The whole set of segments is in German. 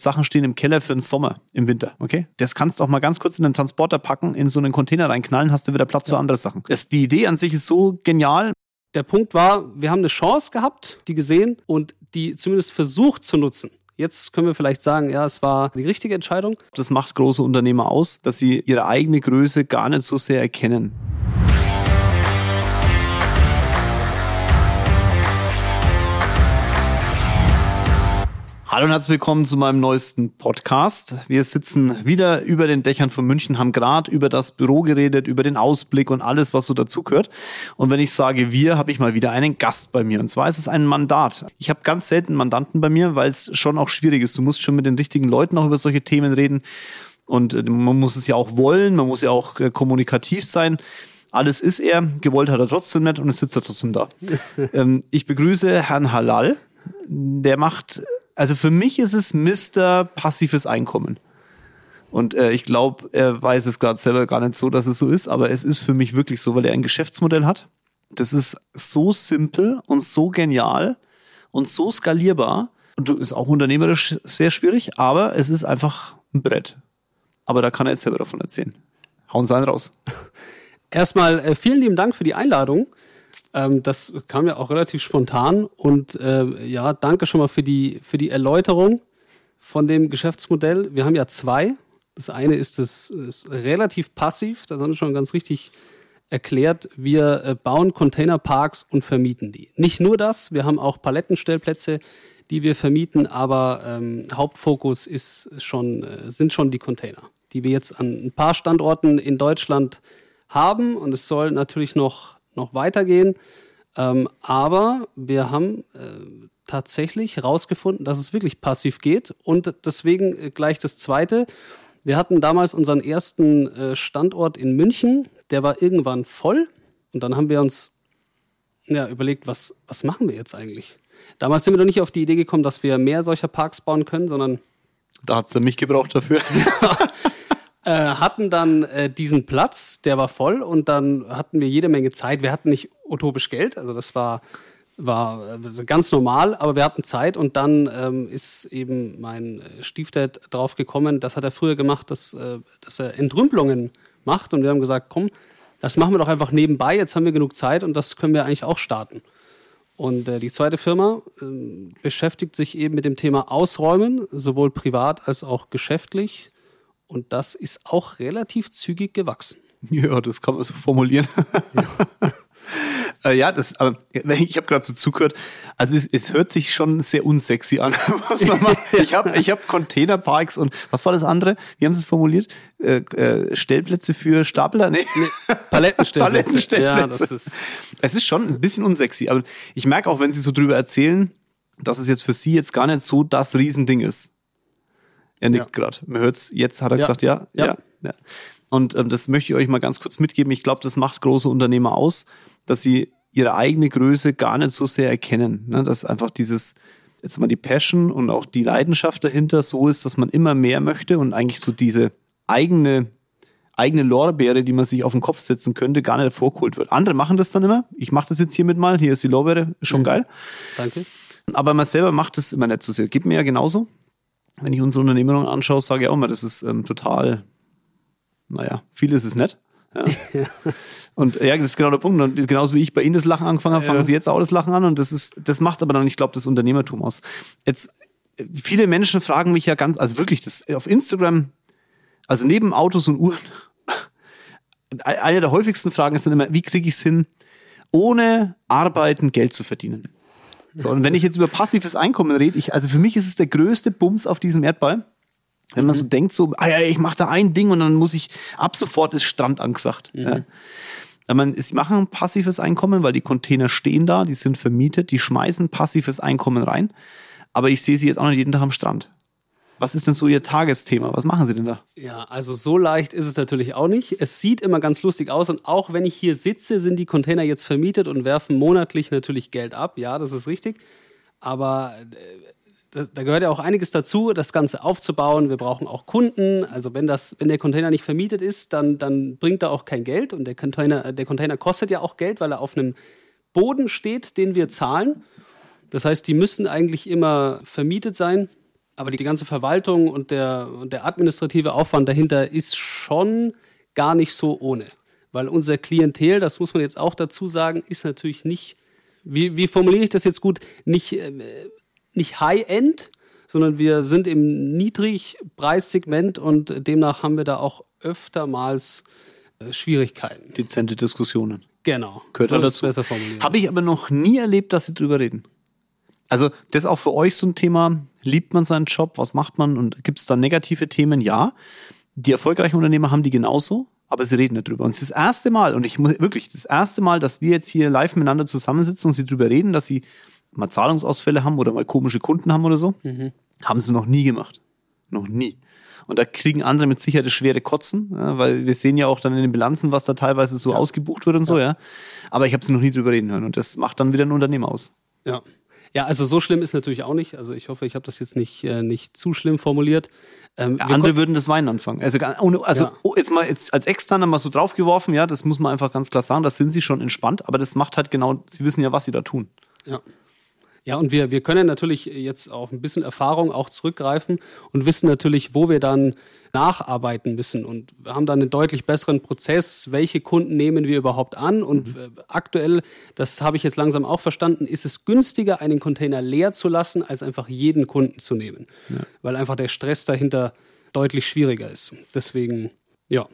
Sachen stehen im Keller für den Sommer, im Winter, okay? Das kannst du auch mal ganz kurz in den Transporter packen, in so einen Container reinknallen, hast du wieder Platz ja. für andere Sachen. Das, die Idee an sich ist so genial. Der Punkt war, wir haben eine Chance gehabt, die gesehen und die zumindest versucht zu nutzen. Jetzt können wir vielleicht sagen, ja, es war die richtige Entscheidung. Das macht große Unternehmer aus, dass sie ihre eigene Größe gar nicht so sehr erkennen. Hallo und herzlich willkommen zu meinem neuesten Podcast. Wir sitzen wieder über den Dächern von München, haben gerade über das Büro geredet, über den Ausblick und alles, was so dazugehört. Und wenn ich sage wir, habe ich mal wieder einen Gast bei mir. Und zwar ist es ein Mandat. Ich habe ganz selten Mandanten bei mir, weil es schon auch schwierig ist. Du musst schon mit den richtigen Leuten auch über solche Themen reden. Und äh, man muss es ja auch wollen, man muss ja auch äh, kommunikativ sein. Alles ist er, gewollt hat er trotzdem nicht und es sitzt er trotzdem da. Ähm, ich begrüße Herrn Halal. Der macht also für mich ist es Mr. passives Einkommen. Und äh, ich glaube, er weiß es gerade selber gar nicht so, dass es so ist, aber es ist für mich wirklich so, weil er ein Geschäftsmodell hat. Das ist so simpel und so genial und so skalierbar. Und ist auch unternehmerisch sehr schwierig, aber es ist einfach ein Brett. Aber da kann er jetzt selber davon erzählen. Hauen Sie einen raus. Erstmal äh, vielen lieben Dank für die Einladung. Ähm, das kam ja auch relativ spontan und äh, ja, danke schon mal für die, für die Erläuterung von dem Geschäftsmodell. Wir haben ja zwei. Das eine ist das ist relativ passiv, das haben wir schon ganz richtig erklärt. Wir äh, bauen Containerparks und vermieten die. Nicht nur das, wir haben auch Palettenstellplätze, die wir vermieten, aber ähm, Hauptfokus ist schon, äh, sind schon die Container, die wir jetzt an ein paar Standorten in Deutschland haben. Und es soll natürlich noch noch weitergehen. Ähm, aber wir haben äh, tatsächlich herausgefunden, dass es wirklich passiv geht. Und deswegen äh, gleich das Zweite. Wir hatten damals unseren ersten äh, Standort in München. Der war irgendwann voll. Und dann haben wir uns ja, überlegt, was, was machen wir jetzt eigentlich? Damals sind wir noch nicht auf die Idee gekommen, dass wir mehr solcher Parks bauen können, sondern. Da hat es mich gebraucht dafür. äh, hatten dann äh, diesen Platz, der war voll und dann hatten wir jede Menge Zeit. Wir hatten nicht utopisch Geld, also das war, war äh, ganz normal, aber wir hatten Zeit und dann ähm, ist eben mein Stiefdad drauf gekommen, das hat er früher gemacht, dass, äh, dass er Entrümpelungen macht und wir haben gesagt, komm, das machen wir doch einfach nebenbei, jetzt haben wir genug Zeit und das können wir eigentlich auch starten. Und äh, die zweite Firma äh, beschäftigt sich eben mit dem Thema Ausräumen, sowohl privat als auch geschäftlich. Und das ist auch relativ zügig gewachsen. Ja, das kann man so formulieren. Ja. äh, ja, das, aber ich habe gerade so zugehört. Also es, es, hört sich schon sehr unsexy an, was man macht. Ich habe ich hab Containerparks und was war das andere? Wie haben Sie es formuliert? Äh, äh, Stellplätze für Stapler? Nee. nee Palettenstellplätze. Palettenstellplätze. Ja, das ist es ist schon ein bisschen unsexy, aber ich merke auch, wenn Sie so drüber erzählen, dass es jetzt für Sie jetzt gar nicht so das Riesending ist. Er nickt ja. gerade. Man hört's. Jetzt hat er ja. gesagt, ja, ja. ja. Und ähm, das möchte ich euch mal ganz kurz mitgeben. Ich glaube, das macht große Unternehmer aus, dass sie ihre eigene Größe gar nicht so sehr erkennen. Ne? Dass einfach dieses, jetzt mal die Passion und auch die Leidenschaft dahinter so ist, dass man immer mehr möchte und eigentlich so diese eigene eigene Lorbeere, die man sich auf den Kopf setzen könnte, gar nicht vorgeholt wird. Andere machen das dann immer. Ich mache das jetzt hiermit mal. Hier ist die Lorbeere, schon mhm. geil. Danke. Aber man selber macht das immer nicht so sehr. Gibt mir ja genauso wenn ich unsere Unternehmung anschaue, sage ich auch mal, das ist ähm, total, naja, viel ist es nicht. Ja. Und ja, das ist genau der Punkt. Und genauso wie ich bei Ihnen das Lachen angefangen habe, fangen ja. Sie jetzt auch das Lachen an. Und das ist, das macht aber dann, ich glaube, das Unternehmertum aus. Jetzt, viele Menschen fragen mich ja ganz, also wirklich, das auf Instagram, also neben Autos und Uhren, eine der häufigsten Fragen ist dann immer, wie kriege ich es hin, ohne Arbeiten Geld zu verdienen? So, und wenn ich jetzt über passives Einkommen rede, ich, also für mich ist es der größte Bums auf diesem Erdball. Wenn man so mhm. denkt, so, ah ja, ich mache da ein Ding und dann muss ich, ab sofort ist Strand angesagt. Mhm. Ja. Man, sie machen passives Einkommen, weil die Container stehen da, die sind vermietet, die schmeißen passives Einkommen rein. Aber ich sehe sie jetzt auch nicht jeden Tag am Strand. Was ist denn so Ihr Tagesthema? Was machen Sie denn da? Ja, also so leicht ist es natürlich auch nicht. Es sieht immer ganz lustig aus und auch wenn ich hier sitze, sind die Container jetzt vermietet und werfen monatlich natürlich Geld ab. Ja, das ist richtig. Aber äh, da gehört ja auch einiges dazu, das Ganze aufzubauen. Wir brauchen auch Kunden. Also wenn das, wenn der Container nicht vermietet ist, dann, dann bringt er auch kein Geld. Und der Container, der Container kostet ja auch Geld, weil er auf einem Boden steht, den wir zahlen. Das heißt, die müssen eigentlich immer vermietet sein. Aber die ganze Verwaltung und der, und der administrative Aufwand dahinter ist schon gar nicht so ohne. Weil unser Klientel, das muss man jetzt auch dazu sagen, ist natürlich nicht, wie, wie formuliere ich das jetzt gut, nicht, äh, nicht High-End, sondern wir sind im Niedrigpreissegment und demnach haben wir da auch öftermals äh, Schwierigkeiten. Dezente Diskussionen. Genau. Gehört so dazu. besser formuliert. Habe ich aber noch nie erlebt, dass sie drüber reden. Also, das ist auch für euch so ein Thema. Liebt man seinen Job? Was macht man? Und gibt es da negative Themen? Ja. Die erfolgreichen Unternehmer haben die genauso, aber sie reden nicht drüber. Und es ist das erste Mal, und ich muss wirklich, das erste Mal, dass wir jetzt hier live miteinander zusammensitzen und sie drüber reden, dass sie mal Zahlungsausfälle haben oder mal komische Kunden haben oder so, haben sie noch nie gemacht. Noch nie. Und da kriegen andere mit Sicherheit schwere Kotzen, ja, weil wir sehen ja auch dann in den Bilanzen, was da teilweise so ausgebucht wird und so, ja. Aber ich habe sie noch nie drüber reden hören und das macht dann wieder ein Unternehmen aus. Ja. Ja, also so schlimm ist natürlich auch nicht. Also ich hoffe, ich habe das jetzt nicht, äh, nicht zu schlimm formuliert. Ähm, Ja, andere würden das Weinen anfangen. Also, also Ja. oh, jetzt mal jetzt als Externer mal so draufgeworfen, ja, das muss man einfach ganz klar sagen, da sind sie schon entspannt, aber das macht halt genau, sie wissen ja, was sie da tun. Ja. Ja, und wir, wir können natürlich jetzt auf ein bisschen Erfahrung auch zurückgreifen und wissen natürlich, wo wir dann nacharbeiten müssen. Und wir haben dann einen deutlich besseren Prozess, welche Kunden nehmen wir überhaupt an. Und äh, aktuell, das habe ich jetzt langsam auch verstanden, ist es günstiger, einen Container leer zu lassen, als einfach jeden Kunden zu nehmen. Weil einfach der Stress dahinter deutlich schwieriger ist. Deswegen, ja.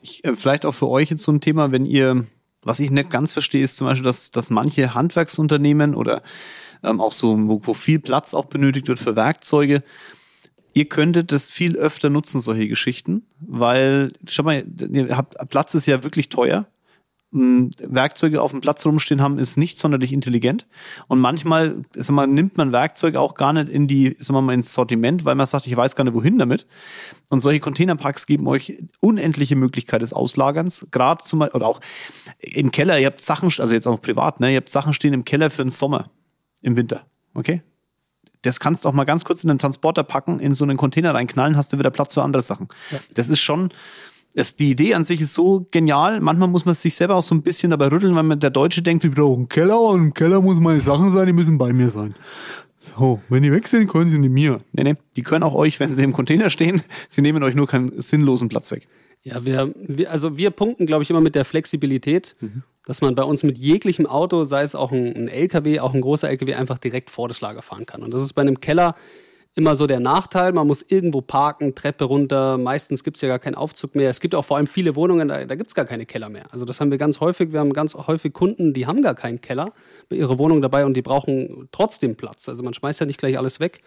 Ich, äh, vielleicht auch für euch jetzt so ein Thema, wenn ihr, was ich nicht ganz verstehe, ist zum Beispiel, dass, dass manche Handwerksunternehmen oder ähm, auch so, wo, wo viel Platz auch benötigt wird für Werkzeuge, ihr könntet das viel öfter nutzen, solche Geschichten, weil, schau mal, ihr habt, Platz ist ja wirklich teuer. m, Werkzeuge auf dem Platz rumstehen haben, ist nicht sonderlich intelligent. Und manchmal sag mal, nimmt man Werkzeuge auch gar nicht in die, sagen wir mal, ins Sortiment, weil man sagt, ich weiß gar nicht, wohin damit. Und solche Containerparks geben euch unendliche Möglichkeit des Auslagerns. Gerade zum oder auch im Keller, ihr habt Sachen, also jetzt auch privat, ne, ihr habt Sachen stehen im Keller für den Sommer, im Winter. Okay? Das kannst du auch mal ganz kurz in den Transporter packen, in so einen Container reinknallen, hast du wieder Platz für andere Sachen. Das ist schon, das, die Idee an sich ist so genial. Manchmal muss man sich selber auch so ein bisschen dabei rütteln, weil man der Deutsche denkt, ich brauche einen Keller und im Keller muss meine Sachen sein, die müssen bei mir sein. So, wenn die weg sind, können sie nicht mir. Nee, nee, die können auch euch, wenn sie im Container stehen, sie nehmen euch nur keinen sinnlosen Platz weg. Ja, wir, wir also wir punkten, glaube ich, immer mit der Flexibilität, dass man bei uns mit jeglichem Auto, sei es auch ein, ein LKW, auch ein großer LKW, einfach direkt vor das Lager fahren kann. Und das ist bei einem Keller immer so der Nachteil. Man muss irgendwo parken, Treppe runter. Meistens gibt es ja gar keinen Aufzug mehr. Es gibt auch vor allem viele Wohnungen, da, da gibt es gar keine Keller mehr. Also das haben wir ganz häufig. Wir haben ganz häufig Kunden, die haben gar keinen Keller bei ihrer Wohnung dabei und die brauchen trotzdem Platz. Also man schmeißt ja nicht gleich alles weg.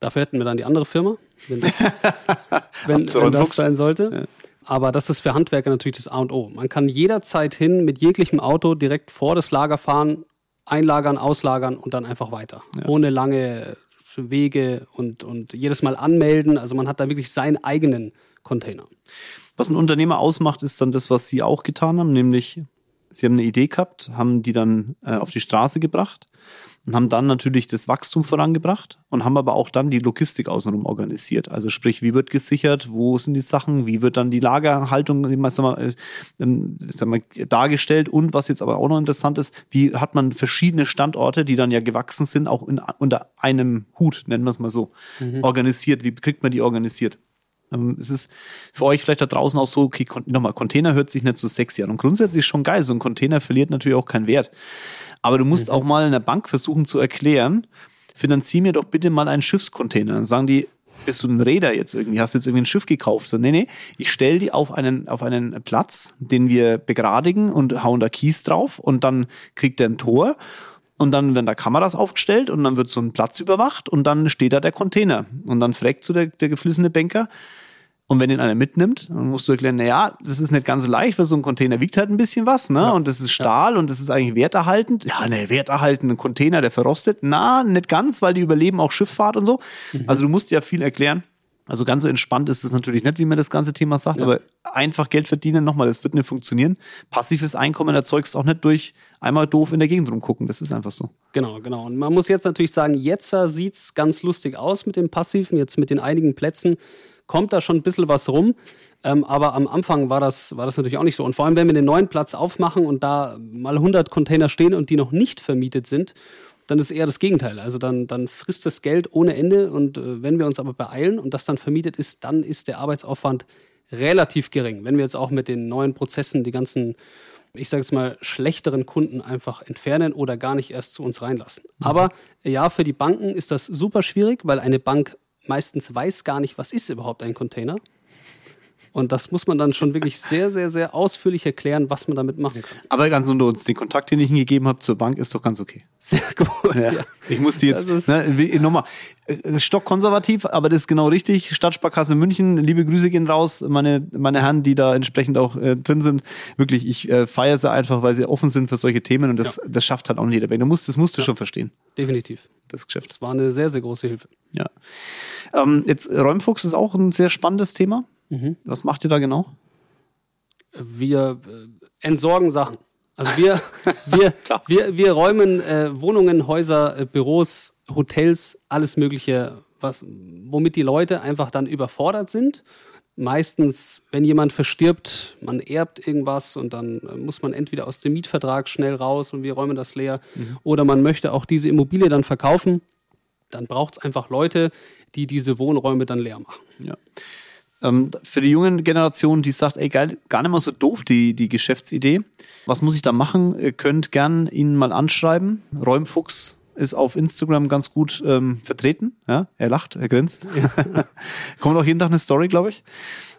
Dafür hätten wir dann die andere Firma, wenn das, wenn, wenn das sein sollte. Aber das ist für Handwerker natürlich das A und O. Man kann jederzeit hin mit jeglichem Auto direkt vor das Lager fahren, einlagern, auslagern und dann einfach weiter. Ohne lange Wege und, und jedes Mal anmelden. Also man hat da wirklich seinen eigenen Container. Was ein Unternehmer ausmacht, ist dann das, was sie auch getan haben, nämlich sie haben eine Idee gehabt, haben die dann äh, auf die Straße gebracht und haben dann natürlich das Wachstum vorangebracht und haben aber auch dann die Logistik außenrum organisiert. Also sprich, wie wird gesichert, wo sind die Sachen, wie wird dann die Lagerhaltung sag mal, äh, sag mal, dargestellt und was jetzt aber auch noch interessant ist, wie hat man verschiedene Standorte, die dann ja gewachsen sind, auch in, unter einem Hut, nennen wir es mal so, organisiert. Wie kriegt man die organisiert? Ähm, Es ist für euch vielleicht da draußen auch so, okay, nochmal, Container hört sich nicht so sexy an. Und grundsätzlich ist schon geil. So ein Container verliert natürlich auch keinen Wert. Aber du musst auch mal in der Bank versuchen zu erklären, finanzier mir doch bitte mal einen Schiffscontainer. Dann sagen die, bist du ein Räder jetzt irgendwie? Hast du jetzt irgendwie ein Schiff gekauft? So, nee, nee, ich stell die auf einen, auf einen Platz, den wir begradigen und hauen da Kies drauf und dann kriegt er ein Tor. Und dann werden da Kameras aufgestellt und dann wird so ein Platz überwacht und dann steht da der Container. Und dann fragt so der, der geflissene Banker, und wenn ihn einer mitnimmt, dann musst du erklären, na ja, das ist nicht ganz so leicht, weil so ein Container wiegt halt ein bisschen was, ne? Und das ist Stahl und das ist eigentlich werterhaltend. Ja, ne, werterhaltend, ein Container, der verrostet. Na, nicht ganz, weil die überleben auch Schifffahrt und so. Also du musst ja viel erklären. Also ganz so entspannt ist es natürlich nicht, wie man das ganze Thema sagt, aber einfach Geld verdienen, nochmal, das wird nicht funktionieren. Passives Einkommen erzeugst auch nicht durch einmal doof in der Gegend rumgucken. Das ist einfach so. Genau, genau. Und man muss jetzt natürlich sagen, jetzt sieht es ganz lustig aus mit dem Passiven, jetzt mit den einigen Plätzen kommt da schon ein bisschen was rum. Ähm, aber am Anfang war das, war das natürlich auch nicht so. Und vor allem, wenn wir den neuen Platz aufmachen und da mal 100 Container stehen und die noch nicht vermietet sind, dann ist eher das Gegenteil. Also dann, dann frisst das Geld ohne Ende und äh, wenn wir uns aber beeilen und das dann vermietet ist, dann ist der Arbeitsaufwand relativ gering. Wenn wir jetzt auch mit den neuen Prozessen die ganzen, ich sage jetzt mal, schlechteren Kunden einfach entfernen oder gar nicht erst zu uns reinlassen. Mhm. Aber ja, für die Banken ist das super schwierig, weil eine Bank meistens weiß gar nicht, was ist überhaupt ein Container. Und das muss man dann schon wirklich sehr, sehr, sehr ausführlich erklären, was man damit machen kann. Aber ganz unter uns, den Kontakt, den ich Ihnen gegeben habe zur Bank, ist doch ganz okay. Sehr gut. Ja. Ja. Ich musste jetzt, ne, nochmal, äh, stockkonservativ, aber das ist genau richtig. Stadtsparkasse München, liebe Grüße gehen raus, meine, meine Herren, die da entsprechend auch äh, drin sind. Wirklich, ich äh, feiere sie einfach, weil sie offen sind für solche Themen und das, ja. das schafft halt auch nicht jeder. Du musst, das musst du schon verstehen. Definitiv. Das Geschäft. Das war eine sehr, sehr große Hilfe. Ja. Ähm, jetzt Räumfuchs ist auch ein sehr spannendes Thema. Mhm. Was macht ihr da genau? Wir äh, entsorgen Sachen. Also wir, wir, wir, wir räumen äh, Wohnungen, Häuser, äh, Büros, Hotels, alles Mögliche, was, womit die Leute einfach dann überfordert sind. Meistens, wenn jemand verstirbt, man erbt irgendwas und dann äh, muss man entweder aus dem Mietvertrag schnell raus und wir räumen das leer mhm. oder man möchte auch diese Immobilie dann verkaufen. Dann braucht es einfach Leute, die diese Wohnräume dann leer machen. Ja. Ähm, für die jungen Generation, die sagt, ey geil, gar nicht mal so doof, die, die Geschäftsidee. Was muss ich da machen? Ihr könnt gern ihn mal anschreiben. Räumfuchs ist auf Instagram ganz gut ähm, vertreten. Ja, er lacht, er grinst. Kommt auch jeden Tag eine Story, glaube ich.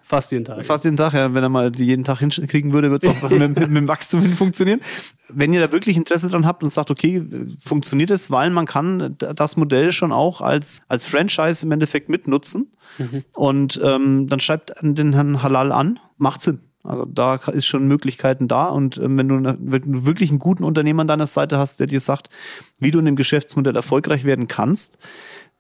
Fast jeden Tag. Fast jeden Tag, ja. Wenn er mal jeden Tag hinkriegen würde, wird es auch mit, mit, mit, dem Wachstum hin funktionieren. Wenn ihr da wirklich Interesse dran habt und sagt, okay, funktioniert es, weil man kann das Modell schon auch als, als Franchise im Endeffekt mitnutzen. Mhm. Und ähm, dann schreibt den Herrn Halal an, macht Sinn. Also da ist schon Möglichkeiten da und ähm, wenn, du eine, wenn du wirklich einen guten Unternehmer an deiner Seite hast, der dir sagt, wie du in dem Geschäftsmodell erfolgreich werden kannst,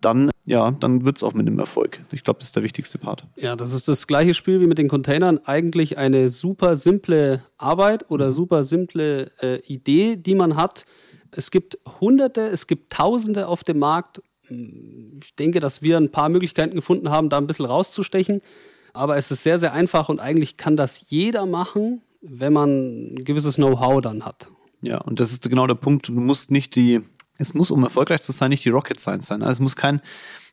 dann ja, dann wird's auch mit dem Erfolg. Ich glaube, das ist der wichtigste Part. Ja, das ist das gleiche Spiel wie mit den Containern. Eigentlich eine super simple Arbeit oder mhm. super simple äh, Idee, die man hat. Es gibt Hunderte, es gibt Tausende auf dem Markt. Ich denke, dass wir ein paar Möglichkeiten gefunden haben, da ein bisschen rauszustechen. Aber es ist sehr, sehr einfach und eigentlich kann das jeder machen, wenn man ein gewisses Know-how dann hat. Ja, und das ist genau der Punkt. Du musst nicht die es muss, um erfolgreich zu sein, nicht die Rocket Science sein. Also es muss kein,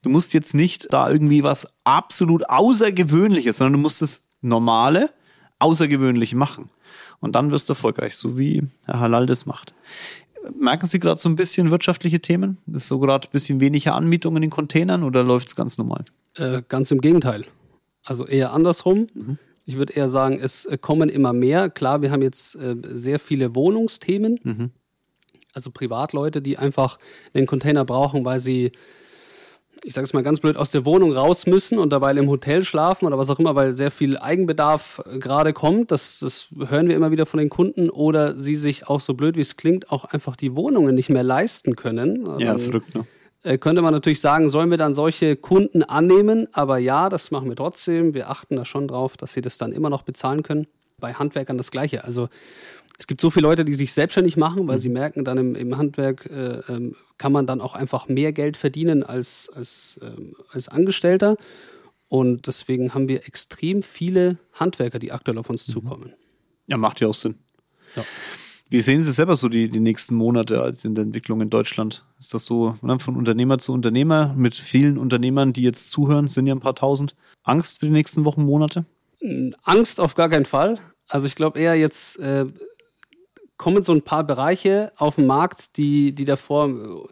du musst jetzt nicht da irgendwie was absolut Außergewöhnliches, sondern du musst das Normale außergewöhnlich machen. Und dann wirst du erfolgreich, so wie Herr Halal das macht. Merken Sie gerade so ein bisschen wirtschaftliche Themen? Ist so gerade ein bisschen weniger Anmietung in den Containern oder läuft es ganz normal? Äh, ganz im Gegenteil. Also eher andersrum. Mhm. Ich würde eher sagen, es kommen immer mehr. Klar, wir haben jetzt äh, sehr viele Wohnungsthemen. Mhm also Privatleute, die einfach den Container brauchen, weil sie, ich sage es mal ganz blöd, aus der Wohnung raus müssen und dabei im Hotel schlafen oder was auch immer, weil sehr viel Eigenbedarf äh, gerade kommt. Das, das hören wir immer wieder von den Kunden. Oder sie sich auch so blöd, wie es klingt, auch einfach die Wohnungen nicht mehr leisten können. Ja, dann, verrückt, ne? Äh, könnte man natürlich sagen, sollen wir dann solche Kunden annehmen? Aber ja, das machen wir trotzdem. Wir achten da schon drauf, dass sie das dann immer noch bezahlen können. Bei Handwerkern das Gleiche. Also es gibt so viele Leute, die sich selbstständig machen, weil mhm. sie merken, dann im, im Handwerk äh, ähm, kann man dann auch einfach mehr Geld verdienen als, als, ähm, als Angestellter. Und deswegen haben wir extrem viele Handwerker, die aktuell auf uns mhm. zukommen. Ja, macht ja auch Sinn. Ja. Wie sehen Sie selber so die, die nächsten Monate als in der Entwicklung in Deutschland? Ist das so ne, von Unternehmer zu Unternehmer mit vielen Unternehmern, die jetzt zuhören, sind ja ein paar tausend. Angst für die nächsten Wochen, Monate? Angst auf gar keinen Fall. Also ich glaube eher jetzt, äh, kommen so ein paar Bereiche auf den Markt, die, die davor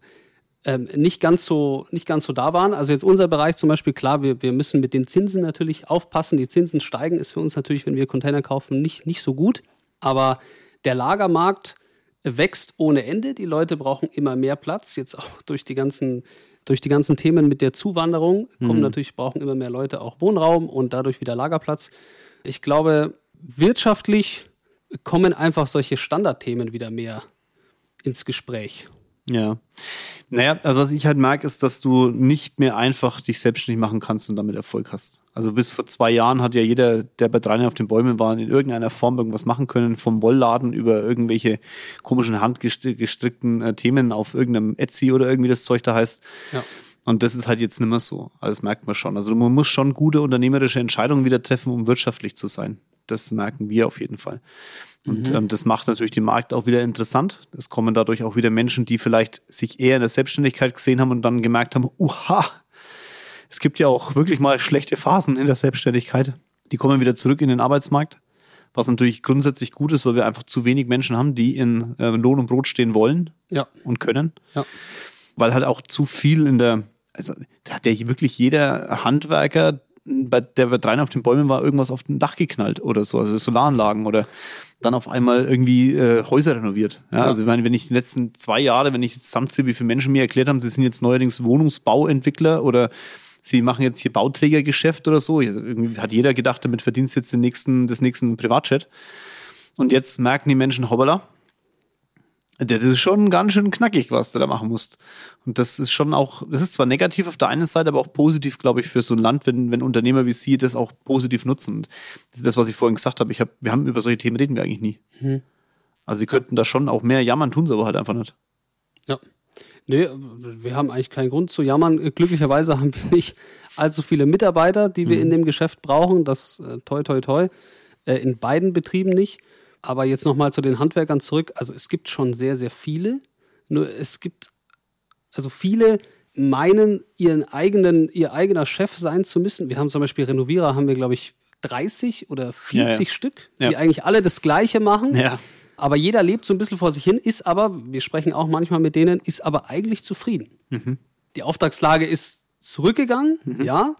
ähm, nicht, ganz so, nicht ganz so da waren. Also jetzt unser Bereich zum Beispiel, klar, wir, wir müssen mit den Zinsen natürlich aufpassen. Die Zinsen steigen, ist für uns natürlich, wenn wir Container kaufen, nicht, nicht so gut. Aber der Lagermarkt wächst ohne Ende. Die Leute brauchen immer mehr Platz. Jetzt auch durch die ganzen, durch die ganzen Themen mit der Zuwanderung kommen mhm. natürlich, brauchen immer mehr Leute auch Wohnraum und dadurch wieder Lagerplatz. Ich glaube, wirtschaftlich kommen einfach solche Standardthemen wieder mehr ins Gespräch. Ja. Naja, also was ich halt merke, ist, dass du nicht mehr einfach dich selbstständig machen kannst und damit Erfolg hast. Also bis vor zwei Jahren hat ja jeder, der bei drei auf den Bäumen war, in irgendeiner Form irgendwas machen können, vom Wollladen über irgendwelche komischen handgestrickten äh, Themen auf irgendeinem Etsy oder irgendwie das Zeug da heißt. Ja. Und das ist halt jetzt nicht mehr so. Also das merkt man schon. Also man muss schon gute unternehmerische Entscheidungen wieder treffen, um wirtschaftlich zu sein. Das merken wir auf jeden Fall. Und mhm. ähm, das macht natürlich den Markt auch wieder interessant. Es kommen dadurch auch wieder Menschen, die vielleicht sich eher in der Selbstständigkeit gesehen haben und dann gemerkt haben, uha, es gibt ja auch wirklich mal schlechte Phasen in der Selbstständigkeit. Die kommen wieder zurück in den Arbeitsmarkt, was natürlich grundsätzlich gut ist, weil wir einfach zu wenig Menschen haben, die in äh, Lohn und Brot stehen wollen ja. und können. Ja. Weil halt auch zu viel in der, also da hat ja wirklich jeder Handwerker, bei, der bei dreien auf den Bäumen war, irgendwas auf dem Dach geknallt oder so, also Solaranlagen oder dann auf einmal irgendwie äh, Häuser renoviert. Ja, ja. Also ich meine, wenn ich die letzten zwei Jahre, wenn ich jetzt zusammenziehe, wie viele Menschen mir erklärt haben, sie sind jetzt neuerdings Wohnungsbauentwickler oder sie machen jetzt hier Bauträgergeschäft oder so. Also irgendwie hat jeder gedacht, damit verdienst du jetzt den nächsten, das nächsten Privatchat. Und jetzt merken die Menschen, hoppala, das ist schon ganz schön knackig, was du da machen musst. Und das ist schon auch, das ist zwar negativ auf der einen Seite, aber auch positiv, glaube ich, für so ein Land, wenn, wenn Unternehmer wie Sie das auch positiv nutzen. Und das ist das, was ich vorhin gesagt habe. Ich hab, wir haben über solche Themen reden wir eigentlich nie. Hm. Also Sie könnten da schon auch mehr jammern, tun sie aber halt einfach nicht. Ja. Nee, wir haben eigentlich keinen Grund zu jammern. Glücklicherweise haben wir nicht allzu viele Mitarbeiter, die wir mhm. in dem Geschäft brauchen. Das äh, toi toi toi. Äh, in beiden Betrieben nicht. Aber jetzt nochmal zu den Handwerkern zurück. Also es gibt schon sehr, sehr viele. Nur es gibt, also viele meinen, ihren eigenen, ihr eigener Chef sein zu müssen. Wir haben zum Beispiel Renovierer, haben wir, glaube ich, 30 oder 40 ja, ja. Stück, die ja. eigentlich alle das Gleiche machen. Aber jeder lebt so ein bisschen vor sich hin, ist aber, wir sprechen auch manchmal mit denen, ist aber eigentlich zufrieden. Mhm. Die Auftragslage ist zurückgegangen, mhm. ja.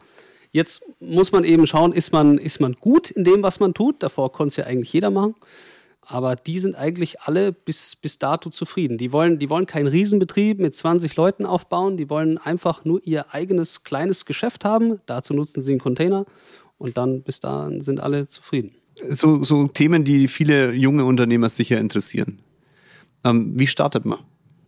Jetzt muss man eben schauen, ist man, ist man gut in dem, was man tut. Davor konnte es ja eigentlich jeder machen. Aber die sind eigentlich alle bis, bis dato zufrieden. Die wollen, die wollen keinen Riesenbetrieb mit 20 Leuten aufbauen. Die wollen einfach nur ihr eigenes kleines Geschäft haben. Dazu nutzen sie einen Container. Und dann bis dahin sind alle zufrieden. So, so Themen, die viele junge Unternehmer sicher interessieren. Ähm, wie startet man?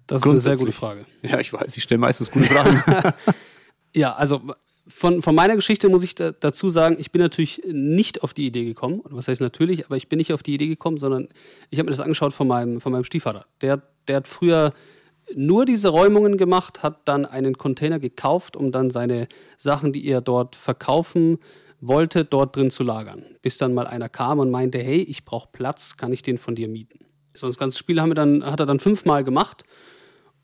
Das ist eine sehr gute Frage. Ja, ich weiß, ich stelle meistens gute Fragen. ja, also von, von meiner Geschichte muss ich da, dazu sagen, ich bin natürlich nicht auf die Idee gekommen. Was heißt natürlich, aber ich bin nicht auf die Idee gekommen, sondern ich habe mir das angeschaut von meinem, von meinem Stiefvater. Der, der hat früher nur diese Räumungen gemacht, hat dann einen Container gekauft, um dann seine Sachen, die er dort verkaufen wollte, dort drin zu lagern. Bis dann mal einer kam und meinte, hey, ich brauche Platz, kann ich den von dir mieten? So das ganze Spiel haben wir dann, hat er dann fünfmal gemacht.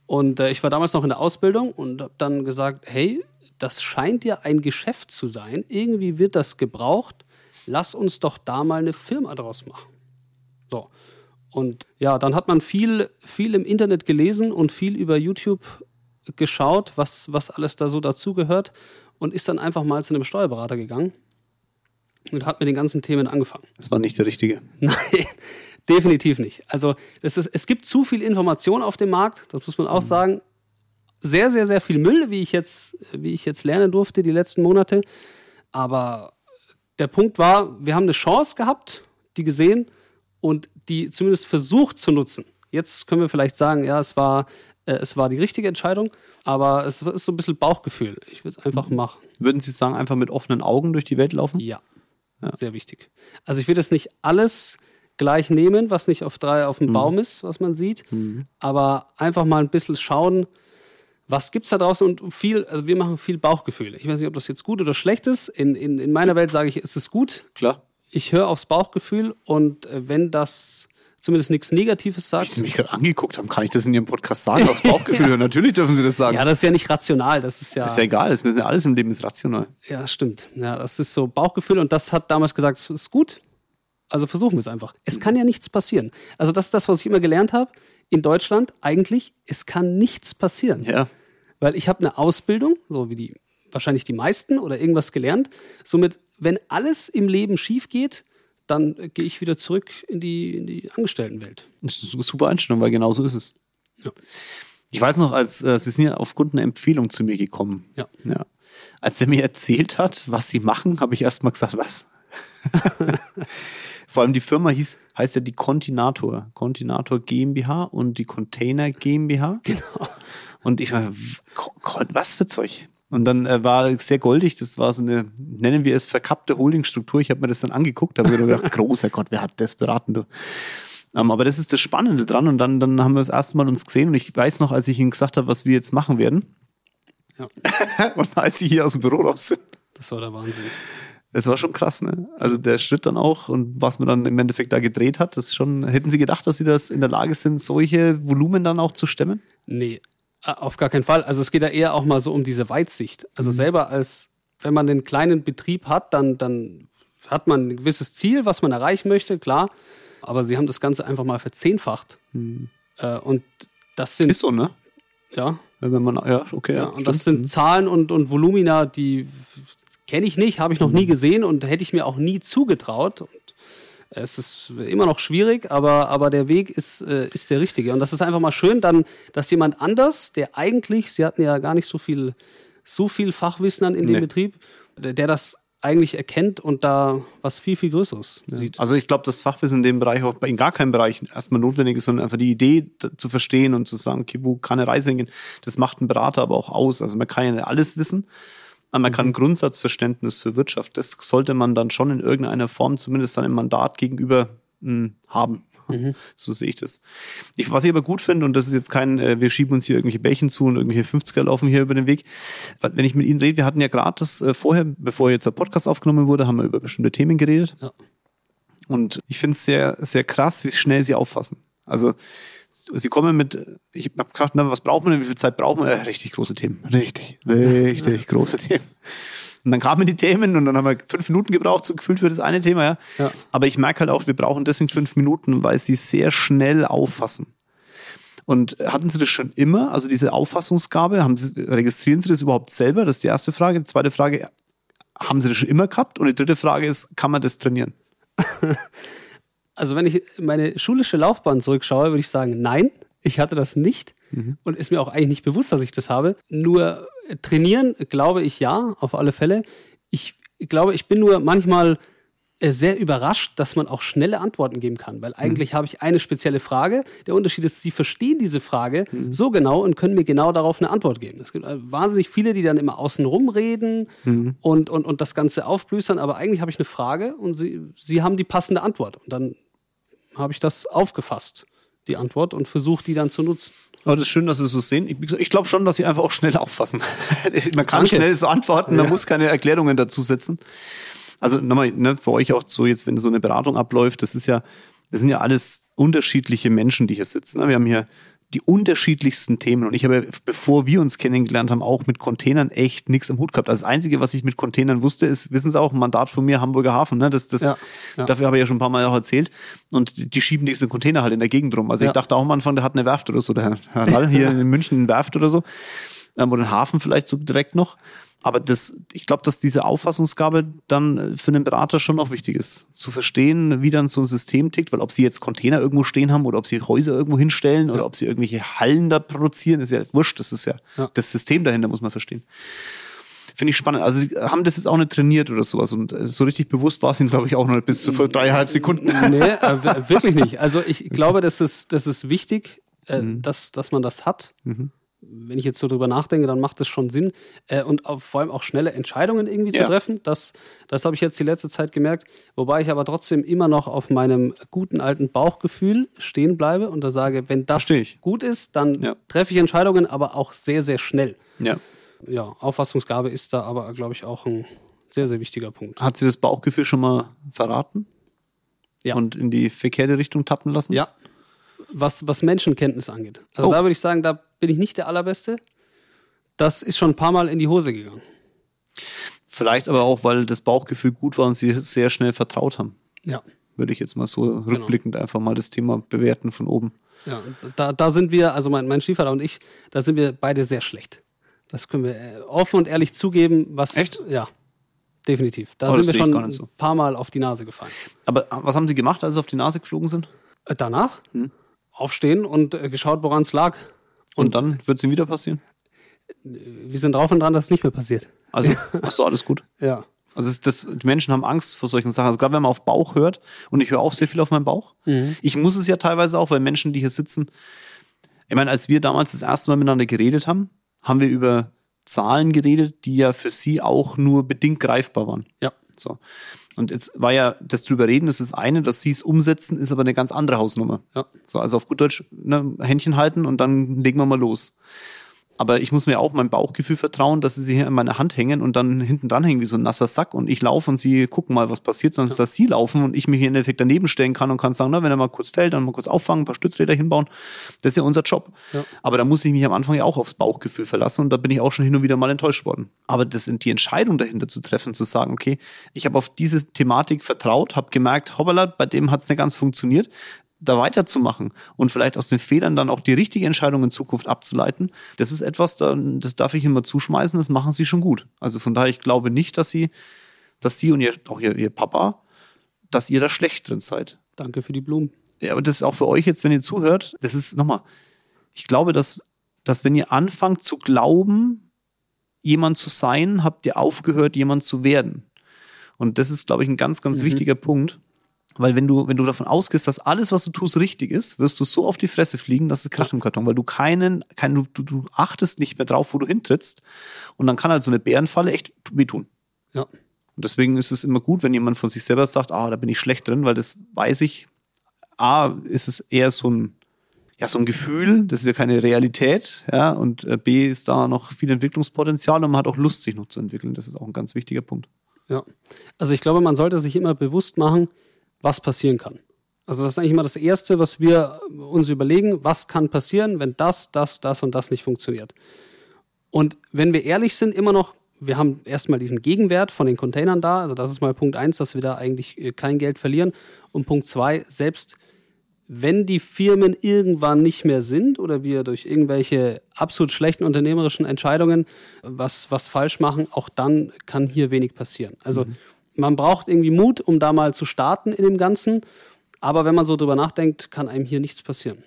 Und äh, ich war damals noch in der Ausbildung und habe dann gesagt, hey, das scheint ja ein Geschäft zu sein. Irgendwie wird das gebraucht. Lass uns doch da mal eine Firma draus machen. So. Und ja, dann hat man viel, viel im Internet gelesen und viel über YouTube geschaut, was, was alles da so dazugehört und ist dann einfach mal zu einem Steuerberater gegangen und hat mit den ganzen Themen angefangen. Das war nicht der richtige. Nein, definitiv nicht. Also ist, es gibt zu viel Information auf dem Markt, das muss man auch mhm. sagen sehr, sehr, sehr viel Müll, wie ich jetzt, wie ich jetzt lernen durfte die letzten Monate. Aber der Punkt war, wir haben eine Chance gehabt, die gesehen und die zumindest versucht zu nutzen. Jetzt können wir vielleicht sagen, ja, es war, äh, es war die richtige Entscheidung, aber es ist so ein bisschen Bauchgefühl. Ich würde es einfach mhm. machen. Würden Sie sagen, einfach mit offenen Augen durch die Welt laufen? Ja. ja. Sehr wichtig. Also ich will das nicht alles gleich nehmen, was nicht auf drei auf dem mhm. Baum ist, was man sieht, mhm. aber einfach mal ein bisschen schauen, was gibt es da draußen und viel, also wir machen viel Bauchgefühl. Ich weiß nicht, ob das jetzt gut oder schlecht ist. In, in, in meiner Welt sage ich, ist es gut. Klar. Ich höre aufs Bauchgefühl und äh, wenn das zumindest nichts Negatives sagt. Wie Sie mich gerade angeguckt haben, kann ich das in Ihrem Podcast sagen, aufs Bauchgefühl? ja. Natürlich dürfen Sie das sagen. Ja, das ist ja nicht rational, das ist ja. Ist ja egal, das müssen ja alles im Leben ist rational. Ja, stimmt. Ja, das ist so Bauchgefühl und das hat damals gesagt, es ist gut. Also versuchen wir es einfach. Es kann ja nichts passieren. Also das ist das, was ich immer gelernt habe in Deutschland. Eigentlich, es kann nichts passieren. Ja weil ich habe eine Ausbildung, so wie die wahrscheinlich die meisten oder irgendwas gelernt. Somit, wenn alles im Leben schief geht, dann äh, gehe ich wieder zurück in die, in die Angestelltenwelt. Das ist eine super Einstellung, weil genau so ist es. Ja. Ich weiß noch, als äh, Sie sind ja aufgrund einer Empfehlung zu mir gekommen. Ja. ja. Als er mir erzählt hat, was Sie machen, habe ich erst mal gesagt, was? Vor allem die Firma hieß, heißt ja die Continator. Continator GmbH und die Container GmbH. Genau. Und ich war, was für Zeug? Und dann äh, war sehr goldig, das war so eine, nennen wir es, verkappte Holdingstruktur. Ich habe mir das dann angeguckt, habe mir gedacht, großer Gott, wer hat das beraten, du? Um, ähm, aber das ist das Spannende dran. Und dann, dann haben wir das erste Mal uns gesehen und ich weiß noch, als ich ihnen gesagt habe, was wir jetzt machen werden. Ja. und als sie hier aus dem Büro raus sind. Das war der Wahnsinn. Es war schon krass, ne? Also der Schritt dann auch und was man dann im Endeffekt da gedreht hat, das ist schon, hätten Sie gedacht, dass Sie das in der Lage sind, solche Volumen dann auch zu stemmen? Nee, auf gar keinen Fall. Also es geht ja eher auch mal so um diese Weitsicht. Also mhm. selber als, wenn man den kleinen Betrieb hat, dann, dann hat man ein gewisses Ziel, was man erreichen möchte, klar. Aber sie haben das Ganze einfach mal verzehnfacht. Mhm. Äh, und das sind. Ist so, ne? Ja. Wenn man, ja, okay. Ja, und das sind Zahlen und, und Volumina, die kenne ich nicht, habe ich noch nie gesehen und hätte ich mir auch nie zugetraut. Und es ist immer noch schwierig, aber, aber der Weg ist, äh, ist der richtige. Und das ist einfach mal schön, dann, dass jemand anders, der eigentlich, Sie hatten ja gar nicht so viel, so viel Fachwissen in dem nee. Betrieb, der, der das eigentlich erkennt und da was viel, viel Größeres ja. sieht. Also ich glaube, das Fachwissen in dem Bereich auch in gar keinem Bereich erstmal notwendig ist, sondern einfach die Idee zu verstehen und zu sagen, okay, wo kann eine Reise hingehen? Das macht ein Berater aber auch aus. Also man kann ja nicht alles wissen, man kann mhm. Grundsatzverständnis für Wirtschaft, das sollte man dann schon in irgendeiner Form zumindest dann im Mandat gegenüber mh, hm, haben. Mhm. So sehe ich das. Ich, was ich aber gut finde, und das ist jetzt kein, äh, wir schieben uns hier irgendwelche Bällchen zu und irgendwelche 50er laufen hier über den Weg. Wenn ich mit Ihnen rede, wir hatten ja gerade das äh, vorher, bevor jetzt der Podcast aufgenommen wurde, haben wir über bestimmte Themen geredet. Ja. Und ich finde es sehr, sehr krass, wie schnell Sie auffassen. Also sie kommen mit, ich habe gefragt, na, was braucht man denn, wie viel Zeit braucht man? Äh, richtig große Themen. Richtig, richtig große Themen. Und dann kamen die Themen und dann haben wir fünf Minuten gebraucht, so gefühlt für das eine Thema, ja. ja. Aber ich merke halt auch, wir brauchen deswegen fünf Minuten, weil sie sehr schnell auffassen. Und hatten Sie das schon immer, also diese Auffassungsgabe? Haben Sie, registrieren Sie das überhaupt selber? Das ist die erste Frage. Die zweite Frage, haben Sie das schon immer gehabt? Und die dritte Frage ist, kann man das trainieren? also wenn ich meine schulische Laufbahn zurückschaue, würde ich sagen, nein, ich hatte das nicht mhm. und ist mir auch eigentlich nicht bewusst, dass ich das habe. Nur trainieren, glaube ich ja, auf alle Fälle. Ich glaube, ich bin nur manchmal äh, sehr überrascht, dass man auch schnelle Antworten geben kann, weil eigentlich mhm. habe ich eine spezielle Frage. Der Unterschied ist, sie verstehen diese Frage mhm. so genau und können mir genau darauf eine Antwort geben. Es gibt äh, wahnsinnig viele, die dann immer außen rum reden mhm. und, und, und das Ganze aufblüstern, aber eigentlich habe ich eine Frage und sie, sie haben die passende Antwort. Und dann habe ich das aufgefasst, die Antwort, und versucht, die dann zu nutzen. Aber das ist schön, dass Sie es so sehen. Ich, ich glaube schon, dass Sie einfach auch schnell auffassen. man kann Danke. schnell so antworten, man ja. muss keine Erklärungen dazu setzen. Also nochmal, ne, für euch auch so jetzt, wenn so eine Beratung abläuft, das ist ja, das sind ja alles unterschiedliche Menschen, die hier sitzen. Wir haben hier die unterschiedlichsten Themen. Und ich habe, bevor wir uns kennengelernt haben, auch mit Containern echt nichts am Hut gehabt. Also das Einzige, was ich mit Containern wusste, ist, wissen Sie auch, ein Mandat von mir, Hamburger Hafen. Ne? Das, das, ja, ja. Dafür habe ich ja schon ein paar Mal auch erzählt. Und die, die schieben diese Container halt in der Gegend rum. Also ja. ich dachte auch am Anfang, der hat eine Werft oder so, der Herr Lall hier in München eine Werft oder so. Ähm, oder einen Hafen vielleicht so direkt noch. Aber das, ich glaube, dass diese Auffassungsgabe dann äh, für einen Berater schon noch wichtig ist. Zu verstehen, wie dann so ein System tickt, weil ob sie jetzt Container irgendwo stehen haben oder ob sie Häuser irgendwo hinstellen ja. oder ob sie irgendwelche Hallen da produzieren, ist ja wurscht. Das ist ja, ja. das System dahinter, muss man verstehen. Finde ich spannend. Also sie haben das jetzt auch nicht trainiert oder sowas und äh, so richtig bewusst war es ihnen, glaube ich, auch noch bis zu dreieinhalb Sekunden. Nee, äh, wirklich nicht. Also ich glaube, das ist, das ist wichtig, äh, mhm. dass, dass man das hat. Mhm wenn ich jetzt so drüber nachdenke, dann macht es schon Sinn. Äh, und auch, vor allem auch schnelle Entscheidungen irgendwie ja. zu treffen. Das, das habe ich jetzt die letzte Zeit gemerkt. Wobei ich aber trotzdem immer noch auf meinem guten alten Bauchgefühl stehen bleibe und da sage, wenn das gut ist, dann ja. treffe ich Entscheidungen, aber auch sehr, sehr schnell. Ja. Ja, Auffassungsgabe ist da aber, glaube ich, auch ein sehr, sehr wichtiger Punkt. Hat sie das Bauchgefühl schon mal verraten? Ja. Und in die verkehrte Richtung tappen lassen? Ja. Was, was Menschenkenntnis angeht. Also oh. da würde ich sagen, da bin ich nicht der Allerbeste. Das ist schon ein paar Mal in die Hose gegangen. Vielleicht aber auch, weil das Bauchgefühl gut war und sie sehr schnell vertraut haben. Ja. Würde ich jetzt mal so genau. rückblickend einfach mal das Thema bewerten von oben. Ja, da, da sind wir, also mein, mein Stiefvater und ich, da sind wir beide sehr schlecht. Das können wir äh, offen und ehrlich zugeben. Was, Echt? Ja, definitiv. Da oh, sind wir schon ein paar Mal auf die Nase gefallen. Aber was haben Sie gemacht, als Sie auf die Nase geflogen sind? Äh, danach? Hm? Aufstehen und äh, geschaut, woran es lag. Und, und dann wird es ihm wieder passieren? Wir sind drauf und dran, dass es nicht mehr passiert. Also, ach so, alles gut. ja. Also ist das, die Menschen haben Angst vor solchen Sachen. Also gerade wenn man auf Bauch hört, und ich höre auch sehr viel auf meinen Bauch. Mhm. Ich muss es ja teilweise auch, weil Menschen, die hier sitzen, ich meine, als wir damals das erste Mal miteinander geredet haben, haben wir über Zahlen geredet, die ja für sie auch nur bedingt greifbar waren. Ja. So. Und jetzt war ja das drüber reden, das ist eine, dass sie es umsetzen, ist aber eine ganz andere Hausnummer. Ja. So, also auf gut Deutsch, ne, Händchen halten und dann legen wir mal los. Aber ich muss mir auch meinem Bauchgefühl vertrauen, dass sie hier in meiner Hand hängen und dann hinten dran hängen wie so ein nasser Sack und ich laufe und sie gucken mal, was passiert, sonst dass sie laufen und ich mich hier im Endeffekt daneben stellen kann und kann sagen, na, wenn er mal kurz fällt, dann mal kurz auffangen, ein paar Stützräder hinbauen. Das ist ja unser Job. Ja. Aber da muss ich mich am Anfang ja auch aufs Bauchgefühl verlassen und da bin ich auch schon hin und wieder mal enttäuscht worden. Aber das die Entscheidung dahinter zu treffen, zu sagen, okay, ich habe auf diese Thematik vertraut, habe gemerkt, hoppala, bei dem hat es nicht ganz funktioniert, da weiterzumachen und vielleicht aus den Fehlern dann auch die richtige Entscheidung in Zukunft abzuleiten, das ist etwas, das darf ich immer zuschmeißen, das machen sie schon gut. Also von daher, ich glaube nicht, dass sie, dass sie und ihr, auch ihr, ihr Papa, dass ihr da schlecht drin seid. Danke für die Blumen. Ja, aber das ist auch für euch jetzt, wenn ihr zuhört, das ist nochmal, ich glaube, dass, dass wenn ihr anfangt zu glauben, jemand zu sein, habt ihr aufgehört, jemand zu werden. Und das ist, glaube ich, ein ganz, ganz Mhm. wichtiger Punkt. Weil wenn du, wenn du davon ausgehst, dass alles, was du tust, richtig ist, wirst du so auf die Fresse fliegen, dass es kracht im Karton, weil du keinen, kein, du, du, du achtest nicht mehr drauf, wo du hintrittst. Und dann kann halt so eine Bärenfalle echt wehtun. Ja. Und deswegen ist es immer gut, wenn jemand von sich selber sagt, ah, da bin ich schlecht drin, weil das weiß ich. A, ist es eher so ein, ja, so ein Gefühl, das ist ja keine Realität, ja, und äh, B ist da noch viel Entwicklungspotenzial und man hat auch Lust, sich noch zu entwickeln. Das ist auch ein ganz wichtiger Punkt. Ja. Also ich glaube, man sollte sich immer bewusst machen, was passieren kann. Also das ist eigentlich immer das Erste, was wir uns überlegen, was kann passieren, wenn das, das, das und das nicht funktioniert. Und wenn wir ehrlich sind, immer noch, wir haben erstmal diesen Gegenwert von den Containern da, also das ist mal Punkt eins, dass wir da eigentlich äh, kein Geld verlieren. Und Punkt zwei, selbst wenn die Firmen irgendwann nicht mehr sind oder wir durch irgendwelche absolut schlechten unternehmerischen Entscheidungen was, was falsch machen, auch dann kann hier wenig passieren. Also man braucht irgendwie Mut, um da mal zu starten in dem Ganzen. Aber wenn man so drüber nachdenkt, kann einem hier nichts passieren.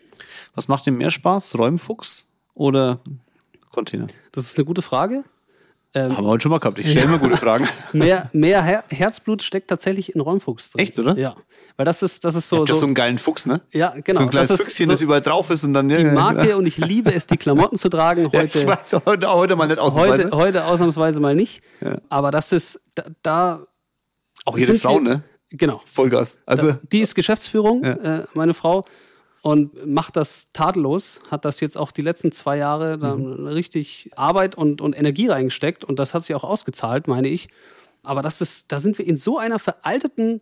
Was macht dir mehr Spaß? Räumfuchs oder Container? Das ist eine gute Frage. Ähm, Haben wir heute schon mal gehabt. Ich stelle immer gute Fragen. mehr mehr Her Herzblut steckt tatsächlich in Räumfuchs drin. Echt, oder? Ja. Weil das ist, das ist so. Du hast so so einen geilen Fuchs, ne? ja, genau. so ein kleines das Füchschen, so das überall drauf ist und dann die Marke und ich liebe es, die Klamotten zu tragen. Ja, Heute, ich weiß heute, heute mal nicht ausnahmsweise. heute, heute ausnahmsweise mal nicht. Ja. Aber das ist, da, da Auch ihre Frau, ne? genau. Vollgas. Also, Die ist Geschäftsführung, Ja. äh, meine Frau, und macht das tadellos, hat das jetzt auch die letzten zwei Jahre Mhm. richtig Arbeit und, und Energie reingesteckt und das hat sich auch ausgezahlt, meine ich. Aber das ist, da sind wir in so einer veralteten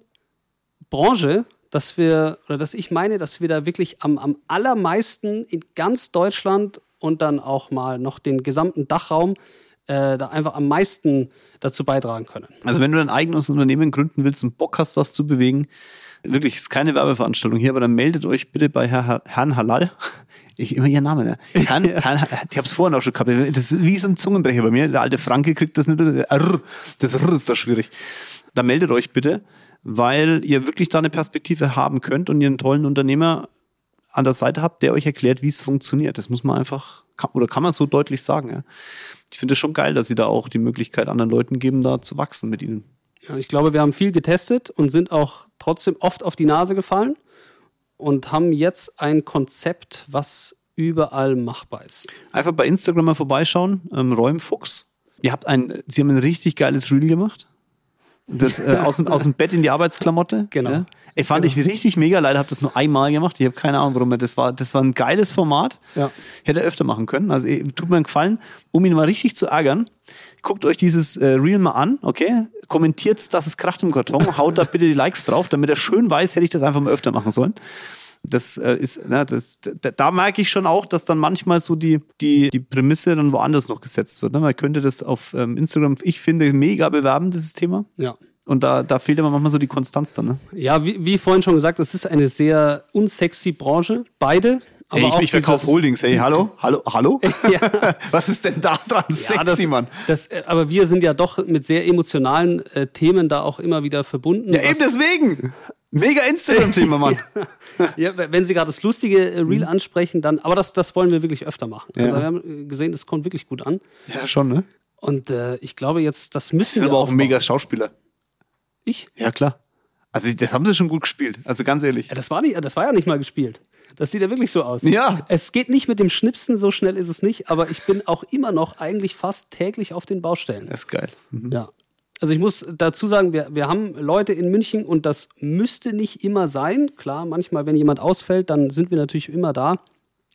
Branche, dass wir, oder dass ich meine, dass wir da wirklich am, am allermeisten in ganz Deutschland und dann auch mal noch den gesamten Dachraum äh, da einfach am meisten dazu beitragen können. also wenn du dein eigenes Unternehmen gründen willst und Bock hast, was zu bewegen, wirklich, ist keine Werbeveranstaltung hier, aber dann meldet euch bitte bei Herr, Herrn Halal. Ich immer ihr Name, ne? Herrn, Herrn, ich hab's vorhin auch schon gehabt. Das ist wie so ein Zungenbrecher bei mir. Der alte Franke kriegt das nicht. Das R ist da schwierig. Da meldet euch bitte, weil ihr wirklich da eine Perspektive haben könnt und ihr einen tollen Unternehmer an der Seite habt, der euch erklärt, wie es funktioniert. Das muss man einfach, oder kann man so deutlich sagen. Ja. Ich finde es schon geil, dass sie da auch die Möglichkeit anderen Leuten geben, da zu wachsen mit ihnen. Ja, ich glaube, wir haben viel getestet und sind auch trotzdem oft auf die Nase gefallen und haben jetzt ein Konzept, was überall machbar ist. Einfach bei Instagram mal vorbeischauen, ähm, Räumfuchs. Ihr habt ein, sie haben ein richtig geiles Reel gemacht. Das äh, aus, dem, aus dem Bett in die Arbeitsklamotte. Genau. Ja. Ich fand ich richtig mega. Leider habe das nur einmal gemacht. Ich habe keine Ahnung, warum. Das war, das war ein geiles Format. Ja. Hätte er öfter machen können. Also tut mir einen Gefallen, um ihn mal richtig zu ärgern. Guckt euch dieses äh, Reel mal an, okay? Kommentiert, dass es kracht im Karton. Haut da bitte die Likes drauf, damit er schön weiß, hätte ich das einfach mal öfter machen sollen. Das äh, ist, ne, das, da, da merke ich schon auch, dass dann manchmal so die, die, die Prämisse dann woanders noch gesetzt wird. Ne? Man könnte das auf ähm, Instagram, ich finde, mega bewerben, dieses Thema. Ja. Und da, da fehlt immer manchmal so die Konstanz dann. Ne? Ja, wie, wie vorhin schon gesagt, es ist eine sehr unsexy Branche, beide. Aber Hey, ich, ich verkaufe Holdings. Hey, hallo? Hallo? Hallo? Ja. Was ist denn da dran sexy, Ja, das, Mann? Das, aber wir sind ja doch mit sehr emotionalen äh, Themen da auch immer wieder verbunden. Ja, eben deswegen. Mega Instagram-Thema, Mann. Ja, wenn Sie gerade das lustige äh, Reel ansprechen, dann, aber das, das wollen wir wirklich öfter machen. Mhm. Ja. Also wir haben äh, gesehen, das kommt wirklich gut an. Ja, schon, ne? Und äh, ich glaube jetzt, das Sie müssen sind wir aber auch ein mega Schauspieler. Ich? Ja, klar. Also, das haben sie schon gut gespielt. Also, ganz ehrlich. Ja, das war, nicht, das war ja nicht mal gespielt. Das sieht ja wirklich so aus. Ja. Es geht nicht mit dem Schnipsen, so schnell ist es nicht, aber ich bin auch immer noch eigentlich fast täglich auf den Baustellen. Das ist geil. Mhm. Ja. Also ich muss dazu sagen, wir, wir haben Leute in München und das müsste nicht immer sein. Klar, manchmal, wenn jemand ausfällt, dann sind wir natürlich immer da.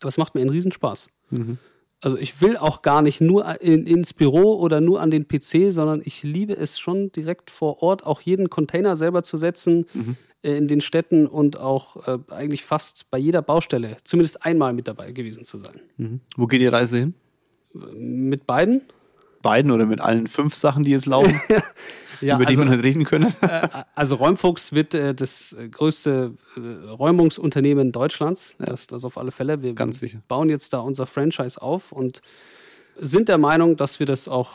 Aber es macht mir einen Riesenspaß. Also ich will auch gar nicht nur in, ins Büro oder nur an den PC, sondern ich liebe es schon direkt vor Ort, auch jeden Container selber zu setzen mhm. äh, in den Städten und auch äh, eigentlich fast bei jeder Baustelle zumindest einmal mit dabei gewesen zu sein. Mhm. Wo geht die Reise hin? Mit beiden? Beiden oder mit allen fünf Sachen, die jetzt laufen? ja, über die also, man halt reden können. Äh, also Räumfuchs wird äh, das größte äh, Räumungsunternehmen Deutschlands. Ja. Das, das auf alle Fälle. Wir Ganz sicher. bauen jetzt da unser Franchise auf und sind der Meinung, dass wir das auch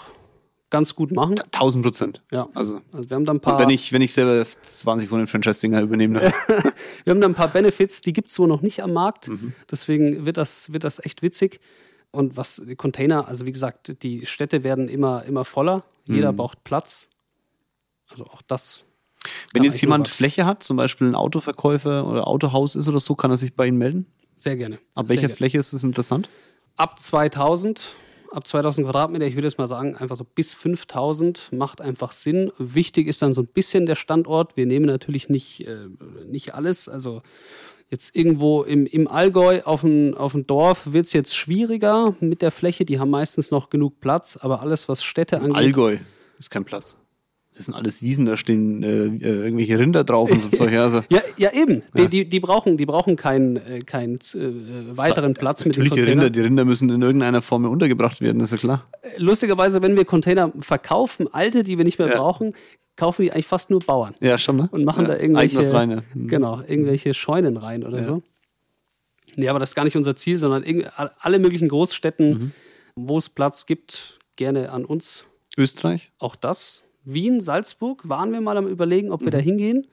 ganz gut machen. 1000 Prozent. Ja. Also, also, wir haben da ein paar. Und wenn ich, wenn ich selber 20 von den Franchise-Dinger übernehme. Ne? wir haben da ein paar Benefits, die gibt es wohl noch nicht am Markt. Mhm. Deswegen wird das, wird das echt witzig. Und was die Container, also wie gesagt, die Städte werden immer, immer voller. Jeder mhm. braucht Platz. Also auch das. Wenn jetzt jemand Fläche hat, zum Beispiel ein Autoverkäufer oder Autohaus ist oder so, kann er sich bei Ihnen melden? Sehr gerne. Ab welcher gerne. Fläche ist es interessant? Ab 2000, ab 2000 Quadratmeter, ich würde jetzt mal sagen, einfach so bis 5000 macht einfach Sinn. Wichtig ist dann so ein bisschen der Standort. Wir nehmen natürlich nicht, äh, nicht alles. Also jetzt irgendwo im, im Allgäu auf dem, auf dem Dorf wird es jetzt schwieriger mit der Fläche. Die haben meistens noch genug Platz, aber alles, was Städte angeht. Allgäu ist kein Platz. Das sind alles Wiesen, da stehen äh, äh, irgendwelche Rinder drauf und so Zeug. Also. ja, ja, eben. Ja. Die, die, die, brauchen, die brauchen keinen äh, kein, äh, weiteren Platz ja, mit Natürlich die Rinder, die Rinder müssen in irgendeiner Form untergebracht werden, ist ja klar. Äh, lustigerweise, wenn wir Container verkaufen, alte, die wir nicht mehr ja. brauchen, kaufen die eigentlich fast nur Bauern. Ja, schon, ne? Und machen da irgendwelche, mhm. genau, irgendwelche Scheunen rein oder so. Nee, aber das ist gar nicht unser Ziel, sondern alle möglichen Großstädten, mhm. wo es Platz gibt, gerne an uns. Österreich? Auch das Wien, Salzburg waren wir mal am Überlegen, ob wir mhm. da hingehen.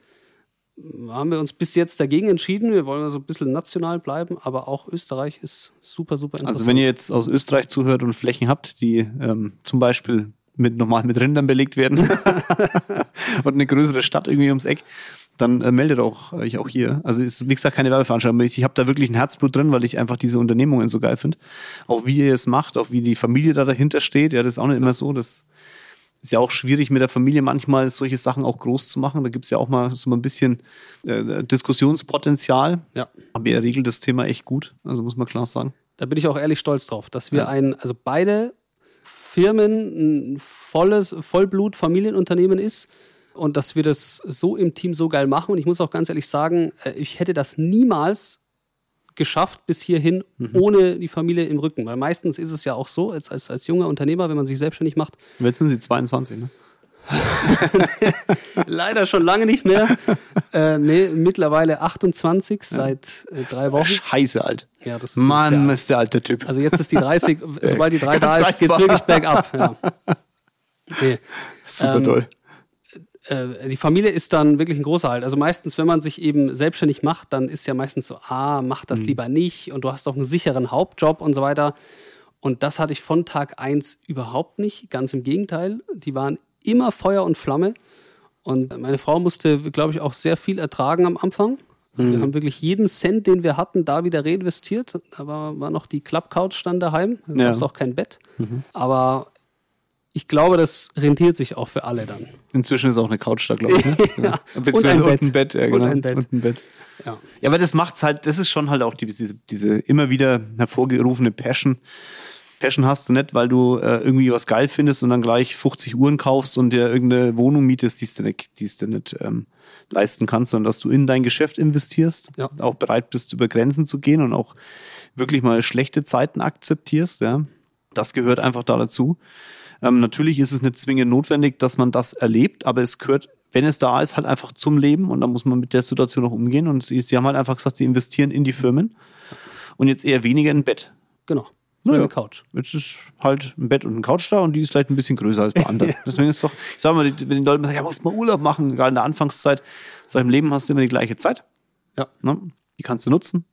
Haben wir uns bis jetzt dagegen entschieden. Wir wollen so ein bisschen national bleiben, aber auch Österreich ist super, super interessant. Also wenn ihr jetzt aus Österreich zuhört und Flächen habt, die ähm, zum Beispiel mit nochmal mit Rindern belegt werden und eine größere Stadt irgendwie ums Eck, dann äh, meldet auch euch auch hier. Also ist wie gesagt keine Werbeveranstaltung. Ich, ich habe da wirklich ein Herzblut drin, weil ich einfach diese Unternehmungen so geil finde. Auch wie ihr es macht, auch wie die Familie da dahinter steht. Ja, das ist auch nicht immer so. Das ist ja auch schwierig mit der Familie manchmal solche Sachen auch groß zu machen. Da gibt's ja auch mal so ein bisschen äh, Diskussionspotenzial. Ja. Aber ihr regelt das Thema echt gut. Also muss man klar sagen. Da bin ich auch ehrlich stolz drauf, dass wir ja. ein, also beide Firmen ein volles, Vollblut-Familienunternehmen ist und dass wir das so im Team so geil machen. Und ich muss auch ganz ehrlich sagen, äh, ich hätte das niemals geschafft bis hierhin mhm. ohne die Familie im Rücken. Weil meistens ist es ja auch so, als, als, als junger Unternehmer, wenn man sich selbstständig macht. Jetzt sind Sie 22, ne? Leider schon lange nicht mehr. Äh, nee, mittlerweile 28 ja. seit äh, drei Wochen. Scheiße alt. Ja, das ist Mann, ist der alte Typ. Also jetzt ist die 30, sobald die 3 da ist, geht es wirklich bergab. Ja. Nee. Super ähm, toll äh, die Familie ist dann wirklich ein großer Halt. Also meistens, wenn man sich eben selbstständig macht, dann ist ja meistens so, ah, mach das mhm. lieber nicht und du hast doch einen sicheren Hauptjob und so weiter. Und das hatte ich von Tag 1 überhaupt nicht. Ganz im Gegenteil. Die waren immer Feuer und Flamme. Und meine Frau musste, glaube ich, auch sehr viel ertragen am Anfang. Mhm. Wir haben wirklich jeden Cent, den wir hatten, da wieder reinvestiert. Da war, war noch die Club-Couch dann daheim. Da ja. gab es auch kein Bett. Mhm. Aber ich glaube, das rentiert sich auch für alle dann. Inzwischen ist auch eine Couch da, glaube ich. Ne? ja. Beziehungsweise und ein Bett. Und ein Bett, ja, genau. Und ein Bett. Und ein Bett. Ja. ja, aber das macht's halt, das ist schon halt auch die, diese, diese immer wieder hervorgerufene Passion. Passion hast du nicht, weil du äh, irgendwie was geil findest und dann gleich 50 Uhren kaufst und dir irgendeine Wohnung mietest, die du nicht, die's dir nicht ähm, leisten kannst, sondern dass du in dein Geschäft investierst, ja. auch bereit bist, über Grenzen zu gehen und auch wirklich mal schlechte Zeiten akzeptierst. Ja, Das gehört einfach da dazu. Ähm, natürlich ist es nicht zwingend notwendig, dass man das erlebt, aber es gehört, wenn es da ist, halt einfach zum Leben und da muss man mit der Situation auch umgehen. Und sie, sie haben halt einfach gesagt, sie investieren in die Firmen und jetzt eher weniger in Bett. Genau. Nur naja, eine Couch. Jetzt ist halt ein Bett und ein Couch da und die ist vielleicht ein bisschen größer als bei anderen. Deswegen ist doch, ich sag mal, wenn die Leute sagen, ja, musst mal Urlaub machen, gerade in der Anfangszeit, sag, im Leben hast du immer die gleiche Zeit. Ja. Ne? Die kannst du nutzen.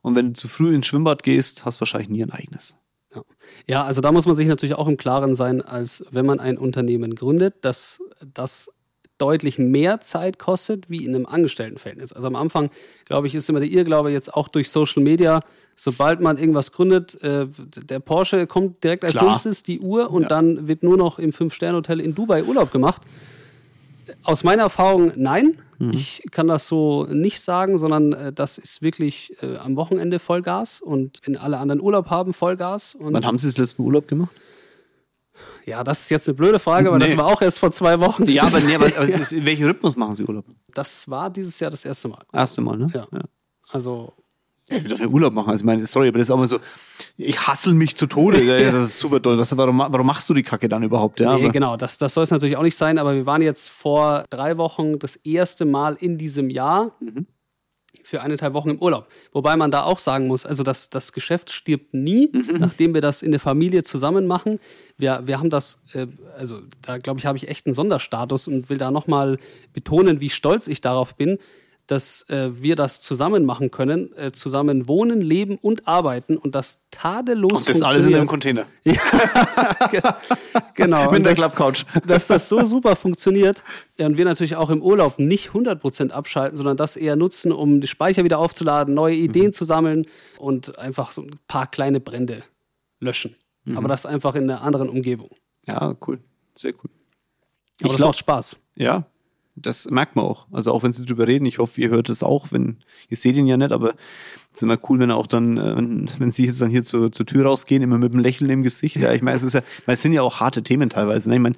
Und wenn du zu früh ins Schwimmbad gehst, hast du wahrscheinlich nie ein eigenes. Ja. ja, also da muss man sich natürlich auch im Klaren sein, als wenn man ein Unternehmen gründet, dass das deutlich mehr Zeit kostet wie in einem Angestelltenverhältnis. Also am Anfang, glaube ich, ist immer der Irrglaube jetzt auch durch Social Media, sobald man irgendwas gründet, äh, der Porsche kommt direkt als Klar. nächstes, die Uhr und ja. dann wird nur noch im Fünf-Sterne-Hotel in Dubai Urlaub gemacht. Aus meiner Erfahrung, nein. Mhm. Ich kann das so nicht sagen, sondern äh, das ist wirklich äh, am Wochenende Vollgas und wenn alle anderen Urlaub haben, Vollgas. Und Wann haben Sie das letzte Mal Urlaub gemacht? Ja, das ist jetzt eine blöde Frage, weil Nee. das war auch erst vor zwei Wochen. Ja, aber, nee, aber, aber in welchem Rhythmus machen Sie Urlaub? Das war dieses Jahr das erste Mal. Erste Mal, ne? Ja. Also, Ja, Sie dürfen ja Urlaub machen. Also ich meine, sorry, aber das ist auch mal so, ich hassel mich zu Tode. Das ist super toll. Was, warum, warum machst du die Kacke dann überhaupt? Ja, nee, genau, das, das soll es natürlich auch nicht sein, aber wir waren jetzt vor drei Wochen das erste Mal in diesem Jahr Mhm. für eineinhalb Wochen im Urlaub. Wobei man da auch sagen muss, also das, das Geschäft stirbt nie, Mhm. nachdem wir das in der Familie zusammen machen. Wir, wir haben das, äh, also da glaube ich, habe ich echt einen Sonderstatus und will da nochmal betonen, wie stolz ich darauf bin, dass äh, wir das zusammen machen können, äh, zusammen wohnen, leben und arbeiten und das tadellos und das alles in einem. Container. Genau. Mit der Klappcouch. dass das so super funktioniert ja, und wir natürlich auch im Urlaub nicht 100% abschalten, sondern das eher nutzen, um die Speicher wieder aufzuladen, neue Ideen zu sammeln und einfach so ein paar kleine Brände löschen. Aber das einfach in einer anderen Umgebung. Ja, cool. Sehr cool. Aber das glaub- macht Spaß. Ja, das merkt man auch. Also auch wenn sie drüber reden, ich hoffe, ihr hört es auch, wenn, ihr seht ihn ja nicht, aber es ist immer cool, wenn er auch dann, äh, wenn, wenn sie jetzt dann hier zur, zur Tür rausgehen, immer mit einem Lächeln im Gesicht. Ja, ich meine, es ist ja, es sind ja auch harte Themen teilweise. Ne? Ich meine,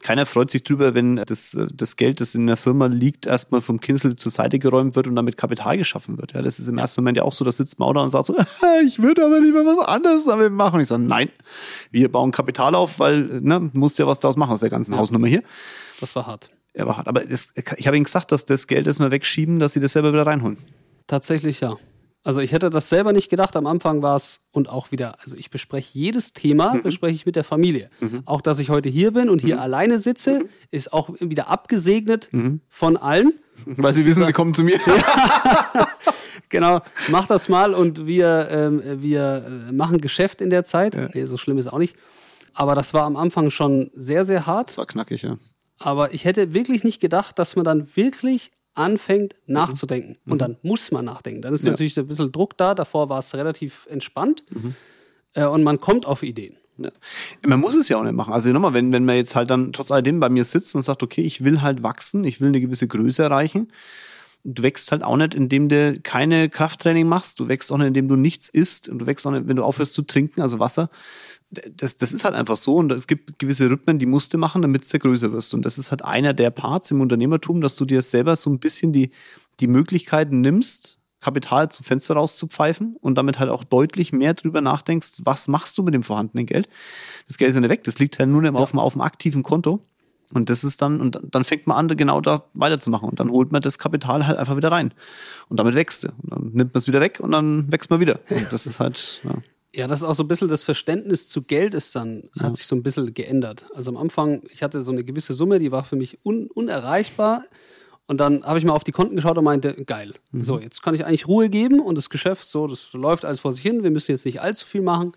keiner freut sich drüber, wenn das, das Geld, das in der Firma liegt, erstmal vom Kinsel zur Seite geräumt wird und damit Kapital geschaffen wird. Ja, das ist im ersten Moment ja auch so, da sitzt man auch da und sagt so, ich würde aber lieber was anderes damit machen. Ich sage, nein, wir bauen Kapital auf, weil, ne, musst ja was draus machen aus der ganzen Hausnummer hier. Das war hart. Er war hart. Aber das, ich habe ihnen gesagt, dass das Geld, wir wegschieben, dass sie das selber wieder reinholen. Tatsächlich ja. Also ich hätte das selber nicht gedacht. Am Anfang war es und auch wieder, also ich bespreche jedes Thema, bespreche ich mit der Familie. Auch dass ich heute hier bin und hier alleine sitze, ist auch wieder abgesegnet von allen. Weil sie wissen, sie kommen zu mir. Genau, mach das mal und wir, ähm, wir äh, machen Geschäft in der Zeit. Nee, so schlimm ist auch nicht. Aber das war am Anfang schon sehr, sehr hart. Das war knackig, ja. Aber ich hätte wirklich nicht gedacht, dass man dann wirklich anfängt nachzudenken. Und dann muss man nachdenken. Dann ist Ja. natürlich ein bisschen Druck da. Davor war es relativ entspannt. Äh, und man kommt auf Ideen. Ja. Man muss es ja auch nicht machen. Also nochmal, wenn, wenn man jetzt halt dann trotz alledem bei mir sitzt und sagt, okay, ich will halt wachsen, ich will eine gewisse Größe erreichen. Du wächst halt auch nicht, indem du keine Krafttraining machst. Du wächst auch nicht, indem du nichts isst. Und du wächst auch nicht, wenn du aufhörst zu trinken, also Wasser. Das, das ist halt einfach so. Und es gibt gewisse Rhythmen, die musst du machen, damit du größer wirst. Und das ist halt einer der Parts im Unternehmertum, dass du dir selber so ein bisschen die, die Möglichkeiten nimmst, Kapital zum Fenster rauszupfeifen und damit halt auch deutlich mehr drüber nachdenkst, was machst du mit dem vorhandenen Geld. Das Geld ist ja nicht weg, das liegt halt nur noch auf, dem, auf dem aktiven Konto. Und das ist dann, und dann fängt man an, genau da weiterzumachen. Und dann holt man das Kapital halt einfach wieder rein. Und damit wächst du. Und dann nimmt man es wieder weg und dann wächst man wieder. Und das ist halt, ja. Ja, das ist auch so ein bisschen das Verständnis zu Geld ist dann, hat sich so ein bisschen geändert. Also am Anfang, ich hatte so eine gewisse Summe, die war für mich un unerreichbar. Und dann habe ich mal auf die Konten geschaut und meinte, geil. So, jetzt kann ich eigentlich Ruhe geben und das Geschäft, so, das läuft alles vor sich hin. Wir müssen jetzt nicht allzu viel machen.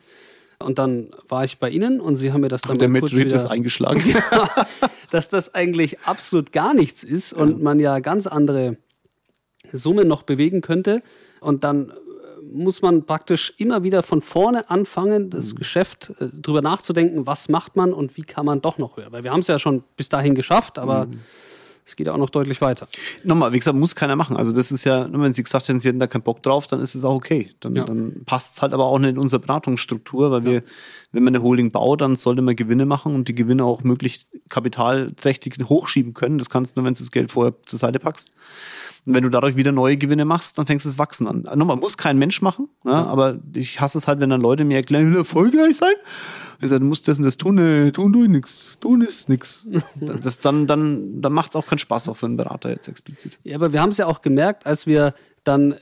Und dann war ich bei Ihnen und Sie haben mir das dann der mal kurz Meteorit ist wieder, eingeschlagen. dass das eigentlich absolut gar nichts ist und man ja ganz andere Summen noch bewegen könnte. Und dann muss man praktisch immer wieder von vorne anfangen, das Geschäft äh, drüber nachzudenken, was macht man und wie kann man doch noch höher. Weil wir haben es ja schon bis dahin geschafft, aber es geht ja auch noch deutlich weiter. Nochmal, wie gesagt, muss keiner machen. Also das ist ja, wenn sie gesagt hätten, sie hätten da keinen Bock drauf, dann ist es auch okay. Dann, Ja. dann passt es halt aber auch nicht in unsere Beratungsstruktur, weil wir, wenn man eine Holding baut, dann sollte man Gewinne machen und die Gewinne auch möglichst kapitalträchtig hochschieben können. Das kannst du nur, wenn du das Geld vorher zur Seite packst. Und wenn du dadurch wieder neue Gewinne machst, dann fängst du das Wachsen an. Nochmal, muss kein Mensch machen, ja, aber ich hasse es halt, wenn dann Leute mir erklären, will erfolgreich sein. Ich sage, du musst das und das tun, nee, tun du nix. Tun ist nix. Das, dann dann, dann macht es auch keinen Spaß, auch für einen Berater jetzt explizit. Ja, aber wir haben es ja auch gemerkt, als wir dann,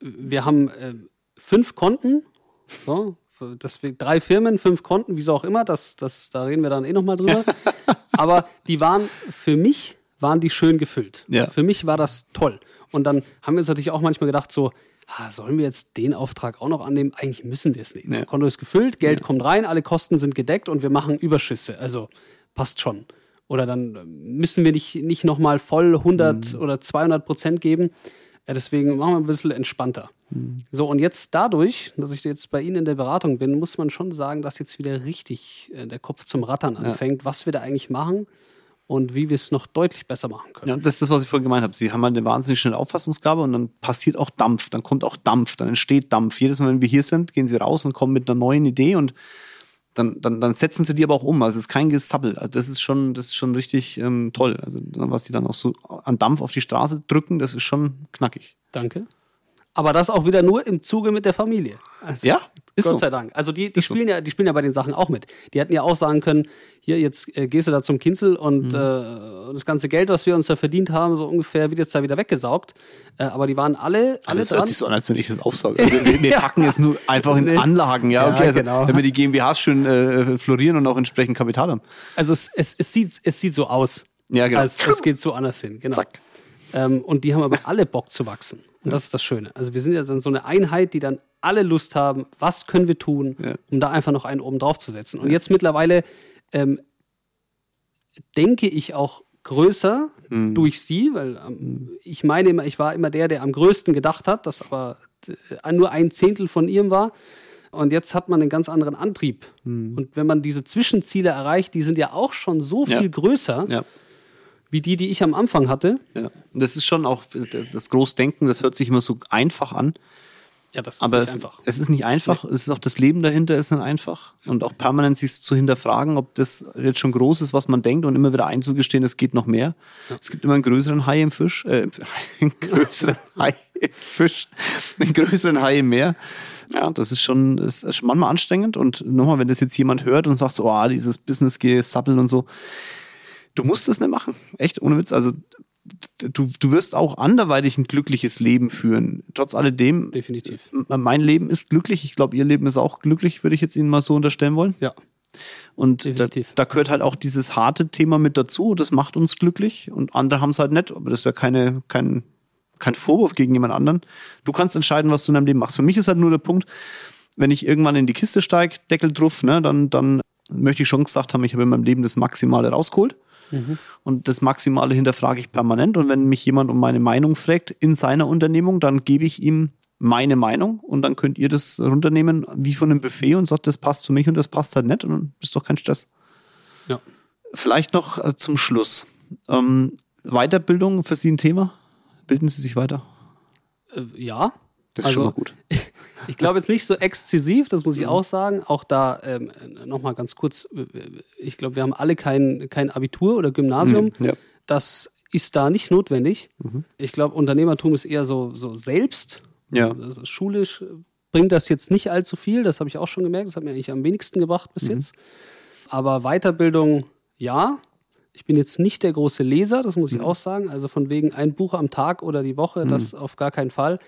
wir haben äh, fünf Konten, so, das, drei Firmen, fünf Konten, wieso auch immer, das, das, da reden wir dann eh nochmal drüber. aber die waren für mich, waren die schön gefüllt. Ja. Für mich war das toll. Und dann haben wir uns natürlich auch manchmal gedacht, so, ah, sollen wir jetzt den Auftrag auch noch annehmen? Eigentlich müssen wir es nicht. Ja. Konto ist gefüllt, Geld kommt rein, alle Kosten sind gedeckt und wir machen Überschüsse. Also passt schon. Oder dann müssen wir nicht, nicht nochmal voll 100 oder 200 Prozent geben. Ja, deswegen machen wir ein bisschen entspannter. So, und jetzt dadurch, dass ich jetzt bei Ihnen in der Beratung bin, muss man schon sagen, dass jetzt wieder richtig äh, der Kopf zum Rattern anfängt, was wir da eigentlich machen und wie wir es noch deutlich besser machen können. Ja, das ist das, was ich vorhin gemeint habe. Sie haben halt eine wahnsinnig schnelle Auffassungsgabe und dann passiert auch Dampf, dann kommt auch Dampf, dann entsteht Dampf. Jedes Mal, wenn wir hier sind, gehen sie raus und kommen mit einer neuen Idee und dann, dann, dann setzen sie die aber auch um. Also es ist kein Gesabbel. Also das ist schon, das ist schon richtig ähm, toll. Also was sie dann auch so an Dampf auf die Straße drücken, das ist schon knackig. Danke. Aber das auch wieder nur im Zuge mit der Familie. Also, ja, ist Gott so. sei Dank. Also die, die spielen so. ja, die spielen ja bei den Sachen auch mit. Die hätten ja auch sagen können, hier jetzt äh, gehst du da zum Kinzel und mhm. äh, das ganze Geld, was wir uns da verdient haben, so ungefähr wird jetzt da wieder weggesaugt. Äh, aber die waren alle, alle also dran. hört sich so an, als wenn ich das aufsauge. Also wir, wir packen es nur einfach in nee. Anlagen, ja, okay, ja, also, genau. damit die GmbHs schön äh, florieren und auch entsprechend Kapital haben. Also es, es, es sieht, es sieht so aus. Ja, genau. Als, es geht so anders hin, genau. Zack. Ähm, und die haben aber alle Bock zu wachsen. Und das ist das Schöne. Also wir sind ja dann so eine Einheit, die dann alle Lust haben, was können wir tun, ja. um da einfach noch einen oben drauf zu setzen. Und ja. jetzt mittlerweile ähm, denke ich auch größer mhm. durch sie, weil ähm, ich meine immer, ich war immer der, der am größten gedacht hat, das aber äh, nur ein Zehntel von ihrem war. Und jetzt hat man einen ganz anderen Antrieb. Mhm. Und wenn man diese Zwischenziele erreicht, die sind ja auch schon so viel ja. größer wie die, die ich am Anfang hatte. Ja. Das ist schon auch das Großdenken, das hört sich immer so einfach an. Ja, das ist Aber nicht es, einfach. es ist nicht einfach. Nee. Es ist auch das Leben dahinter ist nicht einfach. Und auch permanent sich zu hinterfragen, ob das jetzt schon groß ist, was man denkt und immer wieder einzugestehen, es geht noch mehr. Ja. Es gibt immer einen größeren Hai im Fisch, äh, einen größeren Hai im Fisch, einen größeren Hai im Meer. Ja, das ist schon, das ist schon manchmal anstrengend. Und nochmal, wenn das jetzt jemand hört und sagt so, oh, dieses Business-Gesappeln und so, du musst es nicht machen. Echt, ohne Witz. Also du, du wirst auch anderweitig ein glückliches Leben führen. Trotz alledem. Definitiv. Mein Leben ist glücklich. Ich glaube, ihr Leben ist auch glücklich, würde ich jetzt Ihnen mal so unterstellen wollen. Ja. Und da, da, gehört halt auch dieses harte Thema mit dazu. Das macht uns glücklich. Und andere haben es halt nicht. Aber das ist ja keine, kein, kein Vorwurf gegen jemand anderen. Du kannst entscheiden, was du in deinem Leben machst. Für mich ist halt nur der Punkt, wenn ich irgendwann in die Kiste steige, Deckel drauf, ne, dann, dann möchte ich schon gesagt haben, ich habe in meinem Leben das Maximale rausgeholt. Mhm. Und das Maximale hinterfrage ich permanent. Und wenn mich jemand um meine Meinung fragt in seiner Unternehmung, dann gebe ich ihm meine Meinung und dann könnt ihr das runternehmen wie von einem Buffet und sagt, das passt zu mich und das passt halt nicht und dann ist doch kein Stress. Ja. Vielleicht noch äh, zum Schluss. Ähm, Weiterbildung für Sie ein Thema? Bilden Sie sich weiter? Äh, ja, das ist also, schon mal gut. ich glaube jetzt nicht so exzessiv, das muss ich mhm. auch sagen. Auch da ähm, nochmal ganz kurz, ich glaube, wir haben alle kein, kein Abitur oder Gymnasium. Mhm, ja. Das ist da nicht notwendig. Mhm. Ich glaube, Unternehmertum ist eher so, so selbst. Ja. Also schulisch bringt das jetzt nicht allzu viel, das habe ich auch schon gemerkt. Das hat mir eigentlich am wenigsten gebracht bis mhm. jetzt. Aber Weiterbildung, ja. Ich bin jetzt nicht der große Leser, das muss ich mhm. auch sagen. Also von wegen ein Buch am Tag oder die Woche, das mhm. auf gar keinen Fall.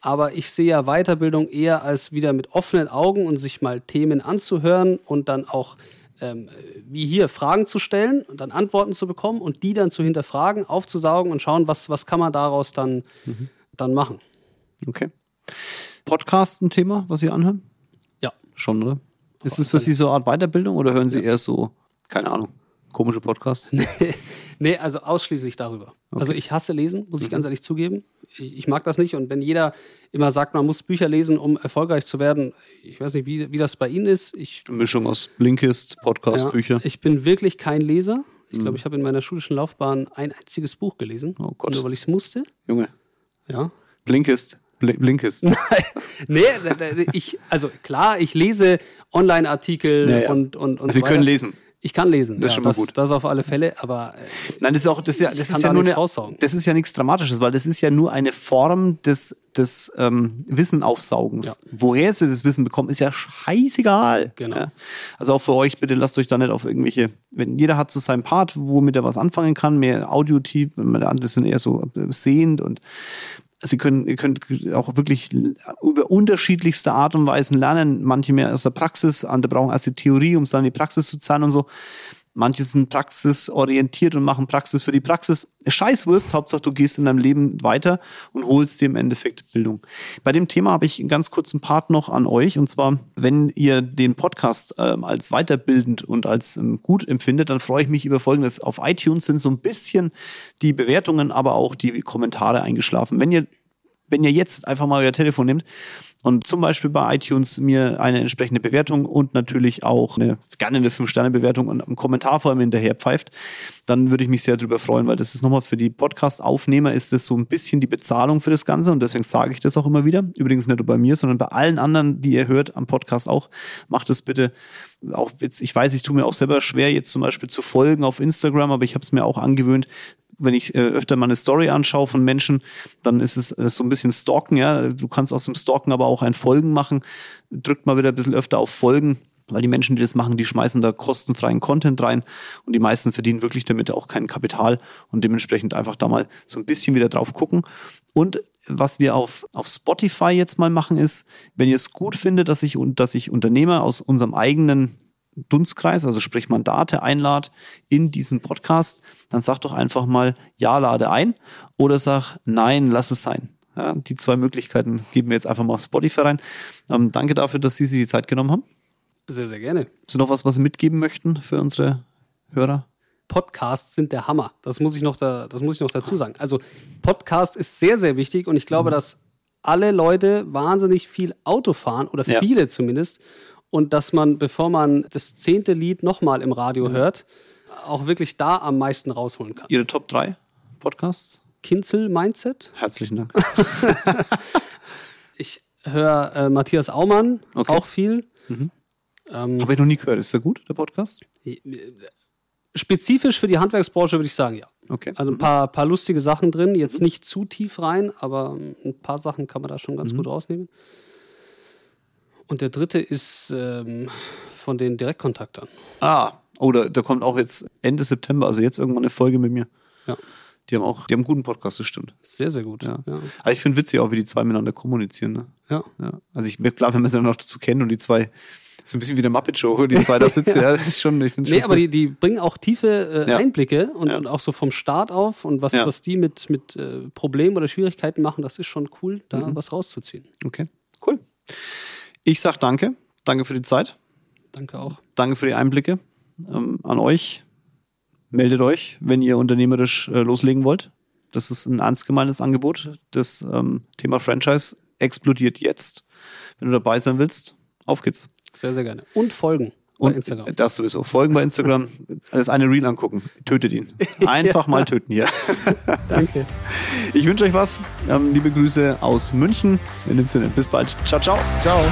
Aber ich sehe ja Weiterbildung eher als wieder mit offenen Augen und sich mal Themen anzuhören und dann auch ähm, wie hier Fragen zu stellen und dann Antworten zu bekommen und die dann zu hinterfragen, aufzusaugen und schauen, was, was kann man daraus dann, mhm. dann machen. Okay. Podcast ein Thema, was Sie anhören? Ja. Schon, oder? Ist es für Sie so eine Art Weiterbildung oder hören Sie ja. eher so, keine Ahnung, komische Podcasts? nee, also ausschließlich darüber. Okay. Also ich hasse Lesen, muss ich mhm. ganz ehrlich zugeben. Ich, mag das nicht. Und wenn jeder immer sagt, man muss Bücher lesen, um erfolgreich zu werden, ich weiß nicht, wie, wie das bei Ihnen ist. Ich, Mischung aus Blinkist, Podcast, ja, Bücher. Ich bin wirklich kein Leser. Ich glaube, mhm. ich habe in meiner schulischen Laufbahn ein einziges Buch gelesen. Oh Gott. Nur weil ich es musste. Junge. Ja. Blinkist. Blinkist. nee, ich, also klar, ich lese Online-Artikel ja, ja. und, und, und Sie so können lesen. Ich kann lesen. Das ist ja, schon mal das, gut. Das auf alle Fälle, aber. Äh, Nein, das ist auch, das ist ja, das ist ja nur eine, das ist ja nichts Dramatisches, weil das ist ja nur eine Form des, des ähm, Wissenaufsaugens. Ja. Woher sie das Wissen bekommen, ist ja scheißegal. Genau. Ja? Also auch für euch, bitte lasst euch da nicht auf irgendwelche, wenn jeder hat so seinen Part, womit er was anfangen kann, mehr Audiotyp, andere sind eher so sehend und Sie können, ihr könnt auch wirklich über unterschiedlichste Art und Weisen lernen. Manche mehr aus der Praxis, andere brauchen erst die Theorie, um es dann in die Praxis zu zahlen und so. Manche sind praxisorientiert und machen Praxis für die Praxis. Scheißwurst, Hauptsache du gehst in deinem Leben weiter und holst dir im Endeffekt Bildung. Bei dem Thema habe ich einen ganz kurzen Part noch an euch. Und zwar, wenn ihr den Podcast ähm, als weiterbildend und als ähm, gut empfindet, dann freue ich mich über Folgendes. Auf iTunes sind so ein bisschen die Bewertungen, aber auch die Kommentare eingeschlafen. Wenn ihr wenn ihr jetzt einfach mal euer Telefon nehmt und zum Beispiel bei iTunes mir eine entsprechende Bewertung und natürlich auch eine, gerne eine 5-Sterne-Bewertung und einen Kommentar vor allem hinterher pfeift, dann würde ich mich sehr darüber freuen, weil das ist nochmal für die Podcast-Aufnehmer ist das so ein bisschen die Bezahlung für das Ganze und deswegen sage ich das auch immer wieder. Übrigens nicht nur bei mir, sondern bei allen anderen, die ihr hört am Podcast auch. Macht es bitte auch jetzt, ich weiß, ich tue mir auch selber schwer, jetzt zum Beispiel zu folgen auf Instagram, aber ich habe es mir auch angewöhnt, wenn ich äh, öfter mal eine Story anschaue von Menschen, dann ist es äh, so ein bisschen Stalken, ja. Du kannst aus dem Stalken aber auch ein Folgen machen. Drückt mal wieder ein bisschen öfter auf Folgen, weil die Menschen, die das machen, die schmeißen da kostenfreien Content rein und die meisten verdienen wirklich damit auch kein Kapital und dementsprechend einfach da mal so ein bisschen wieder drauf gucken. Und was wir auf, auf Spotify jetzt mal machen, ist, wenn ihr es gut findet, dass ich, dass ich Unternehmer aus unserem eigenen Dunstkreis, also sprich Mandate einlad in diesen Podcast, dann sag doch einfach mal, ja, lade ein oder sag, nein, lass es sein. Ja, die zwei Möglichkeiten geben wir jetzt einfach mal auf Spotify rein. Ähm, danke dafür, dass Sie sich die Zeit genommen haben. Sehr, sehr gerne. Ist noch was, was Sie mitgeben möchten für unsere Hörer? Podcasts sind der Hammer. Das muss ich noch, da, das muss ich noch dazu sagen. Also Podcast ist sehr, sehr wichtig und ich glaube, mhm. dass alle Leute wahnsinnig viel Auto fahren oder ja. viele zumindest und dass man, bevor man das zehnte Lied nochmal im Radio mhm. hört, auch wirklich da am meisten rausholen kann. Ihre Top 3 Podcasts? Kinzel Mindset. Herzlichen Dank. ich höre äh, Matthias Aumann okay. auch viel. Mhm. Ähm, Habe ich noch nie gehört. Ist der gut, der Podcast? Spezifisch für die Handwerksbranche würde ich sagen, ja. Okay. Also ein paar, paar lustige Sachen drin, jetzt mhm. nicht zu tief rein, aber ein paar Sachen kann man da schon ganz mhm. gut rausnehmen. Und der dritte ist ähm, von den Direktkontaktern. Ah, oder oh, da kommt auch jetzt Ende September, also jetzt irgendwann eine Folge mit mir. Ja. Die haben auch, die haben einen guten Podcast, das stimmt. Sehr, sehr gut. Ja. ja. Also ich finde witzig auch, wie die zwei miteinander kommunizieren. Ne? Ja. ja. Also ich klar, wenn man sie dann noch dazu kennen und die zwei ist ein bisschen wie der Muppet Show, die zwei da sitzen. ja. ja, das ist schon, ich finde Nee, aber die, die bringen auch tiefe äh, ja. Einblicke und, ja. und, auch so vom Start auf und was, was die mit, mit äh, Problemen oder Schwierigkeiten machen, das ist schon cool, da mhm. was rauszuziehen. Okay, cool. Ich sag danke. Danke für die Zeit. Danke auch. Danke für die Einblicke ähm, an euch. Meldet euch, wenn ihr unternehmerisch äh, loslegen wollt. Das ist ein ernst gemeintes Angebot. Das ähm, Thema Franchise explodiert jetzt. Wenn du dabei sein willst, auf geht's. Sehr, sehr gerne. Und folgen. Und Instagram. das sowieso. Folgen bei Instagram. Das eine Reel angucken. Tötet ihn. Einfach ja. mal töten hier. Danke. Ich wünsche euch was. Ähm, liebe Grüße aus München. In dem Sinne, bis bald. Ciao, ciao. Ciao.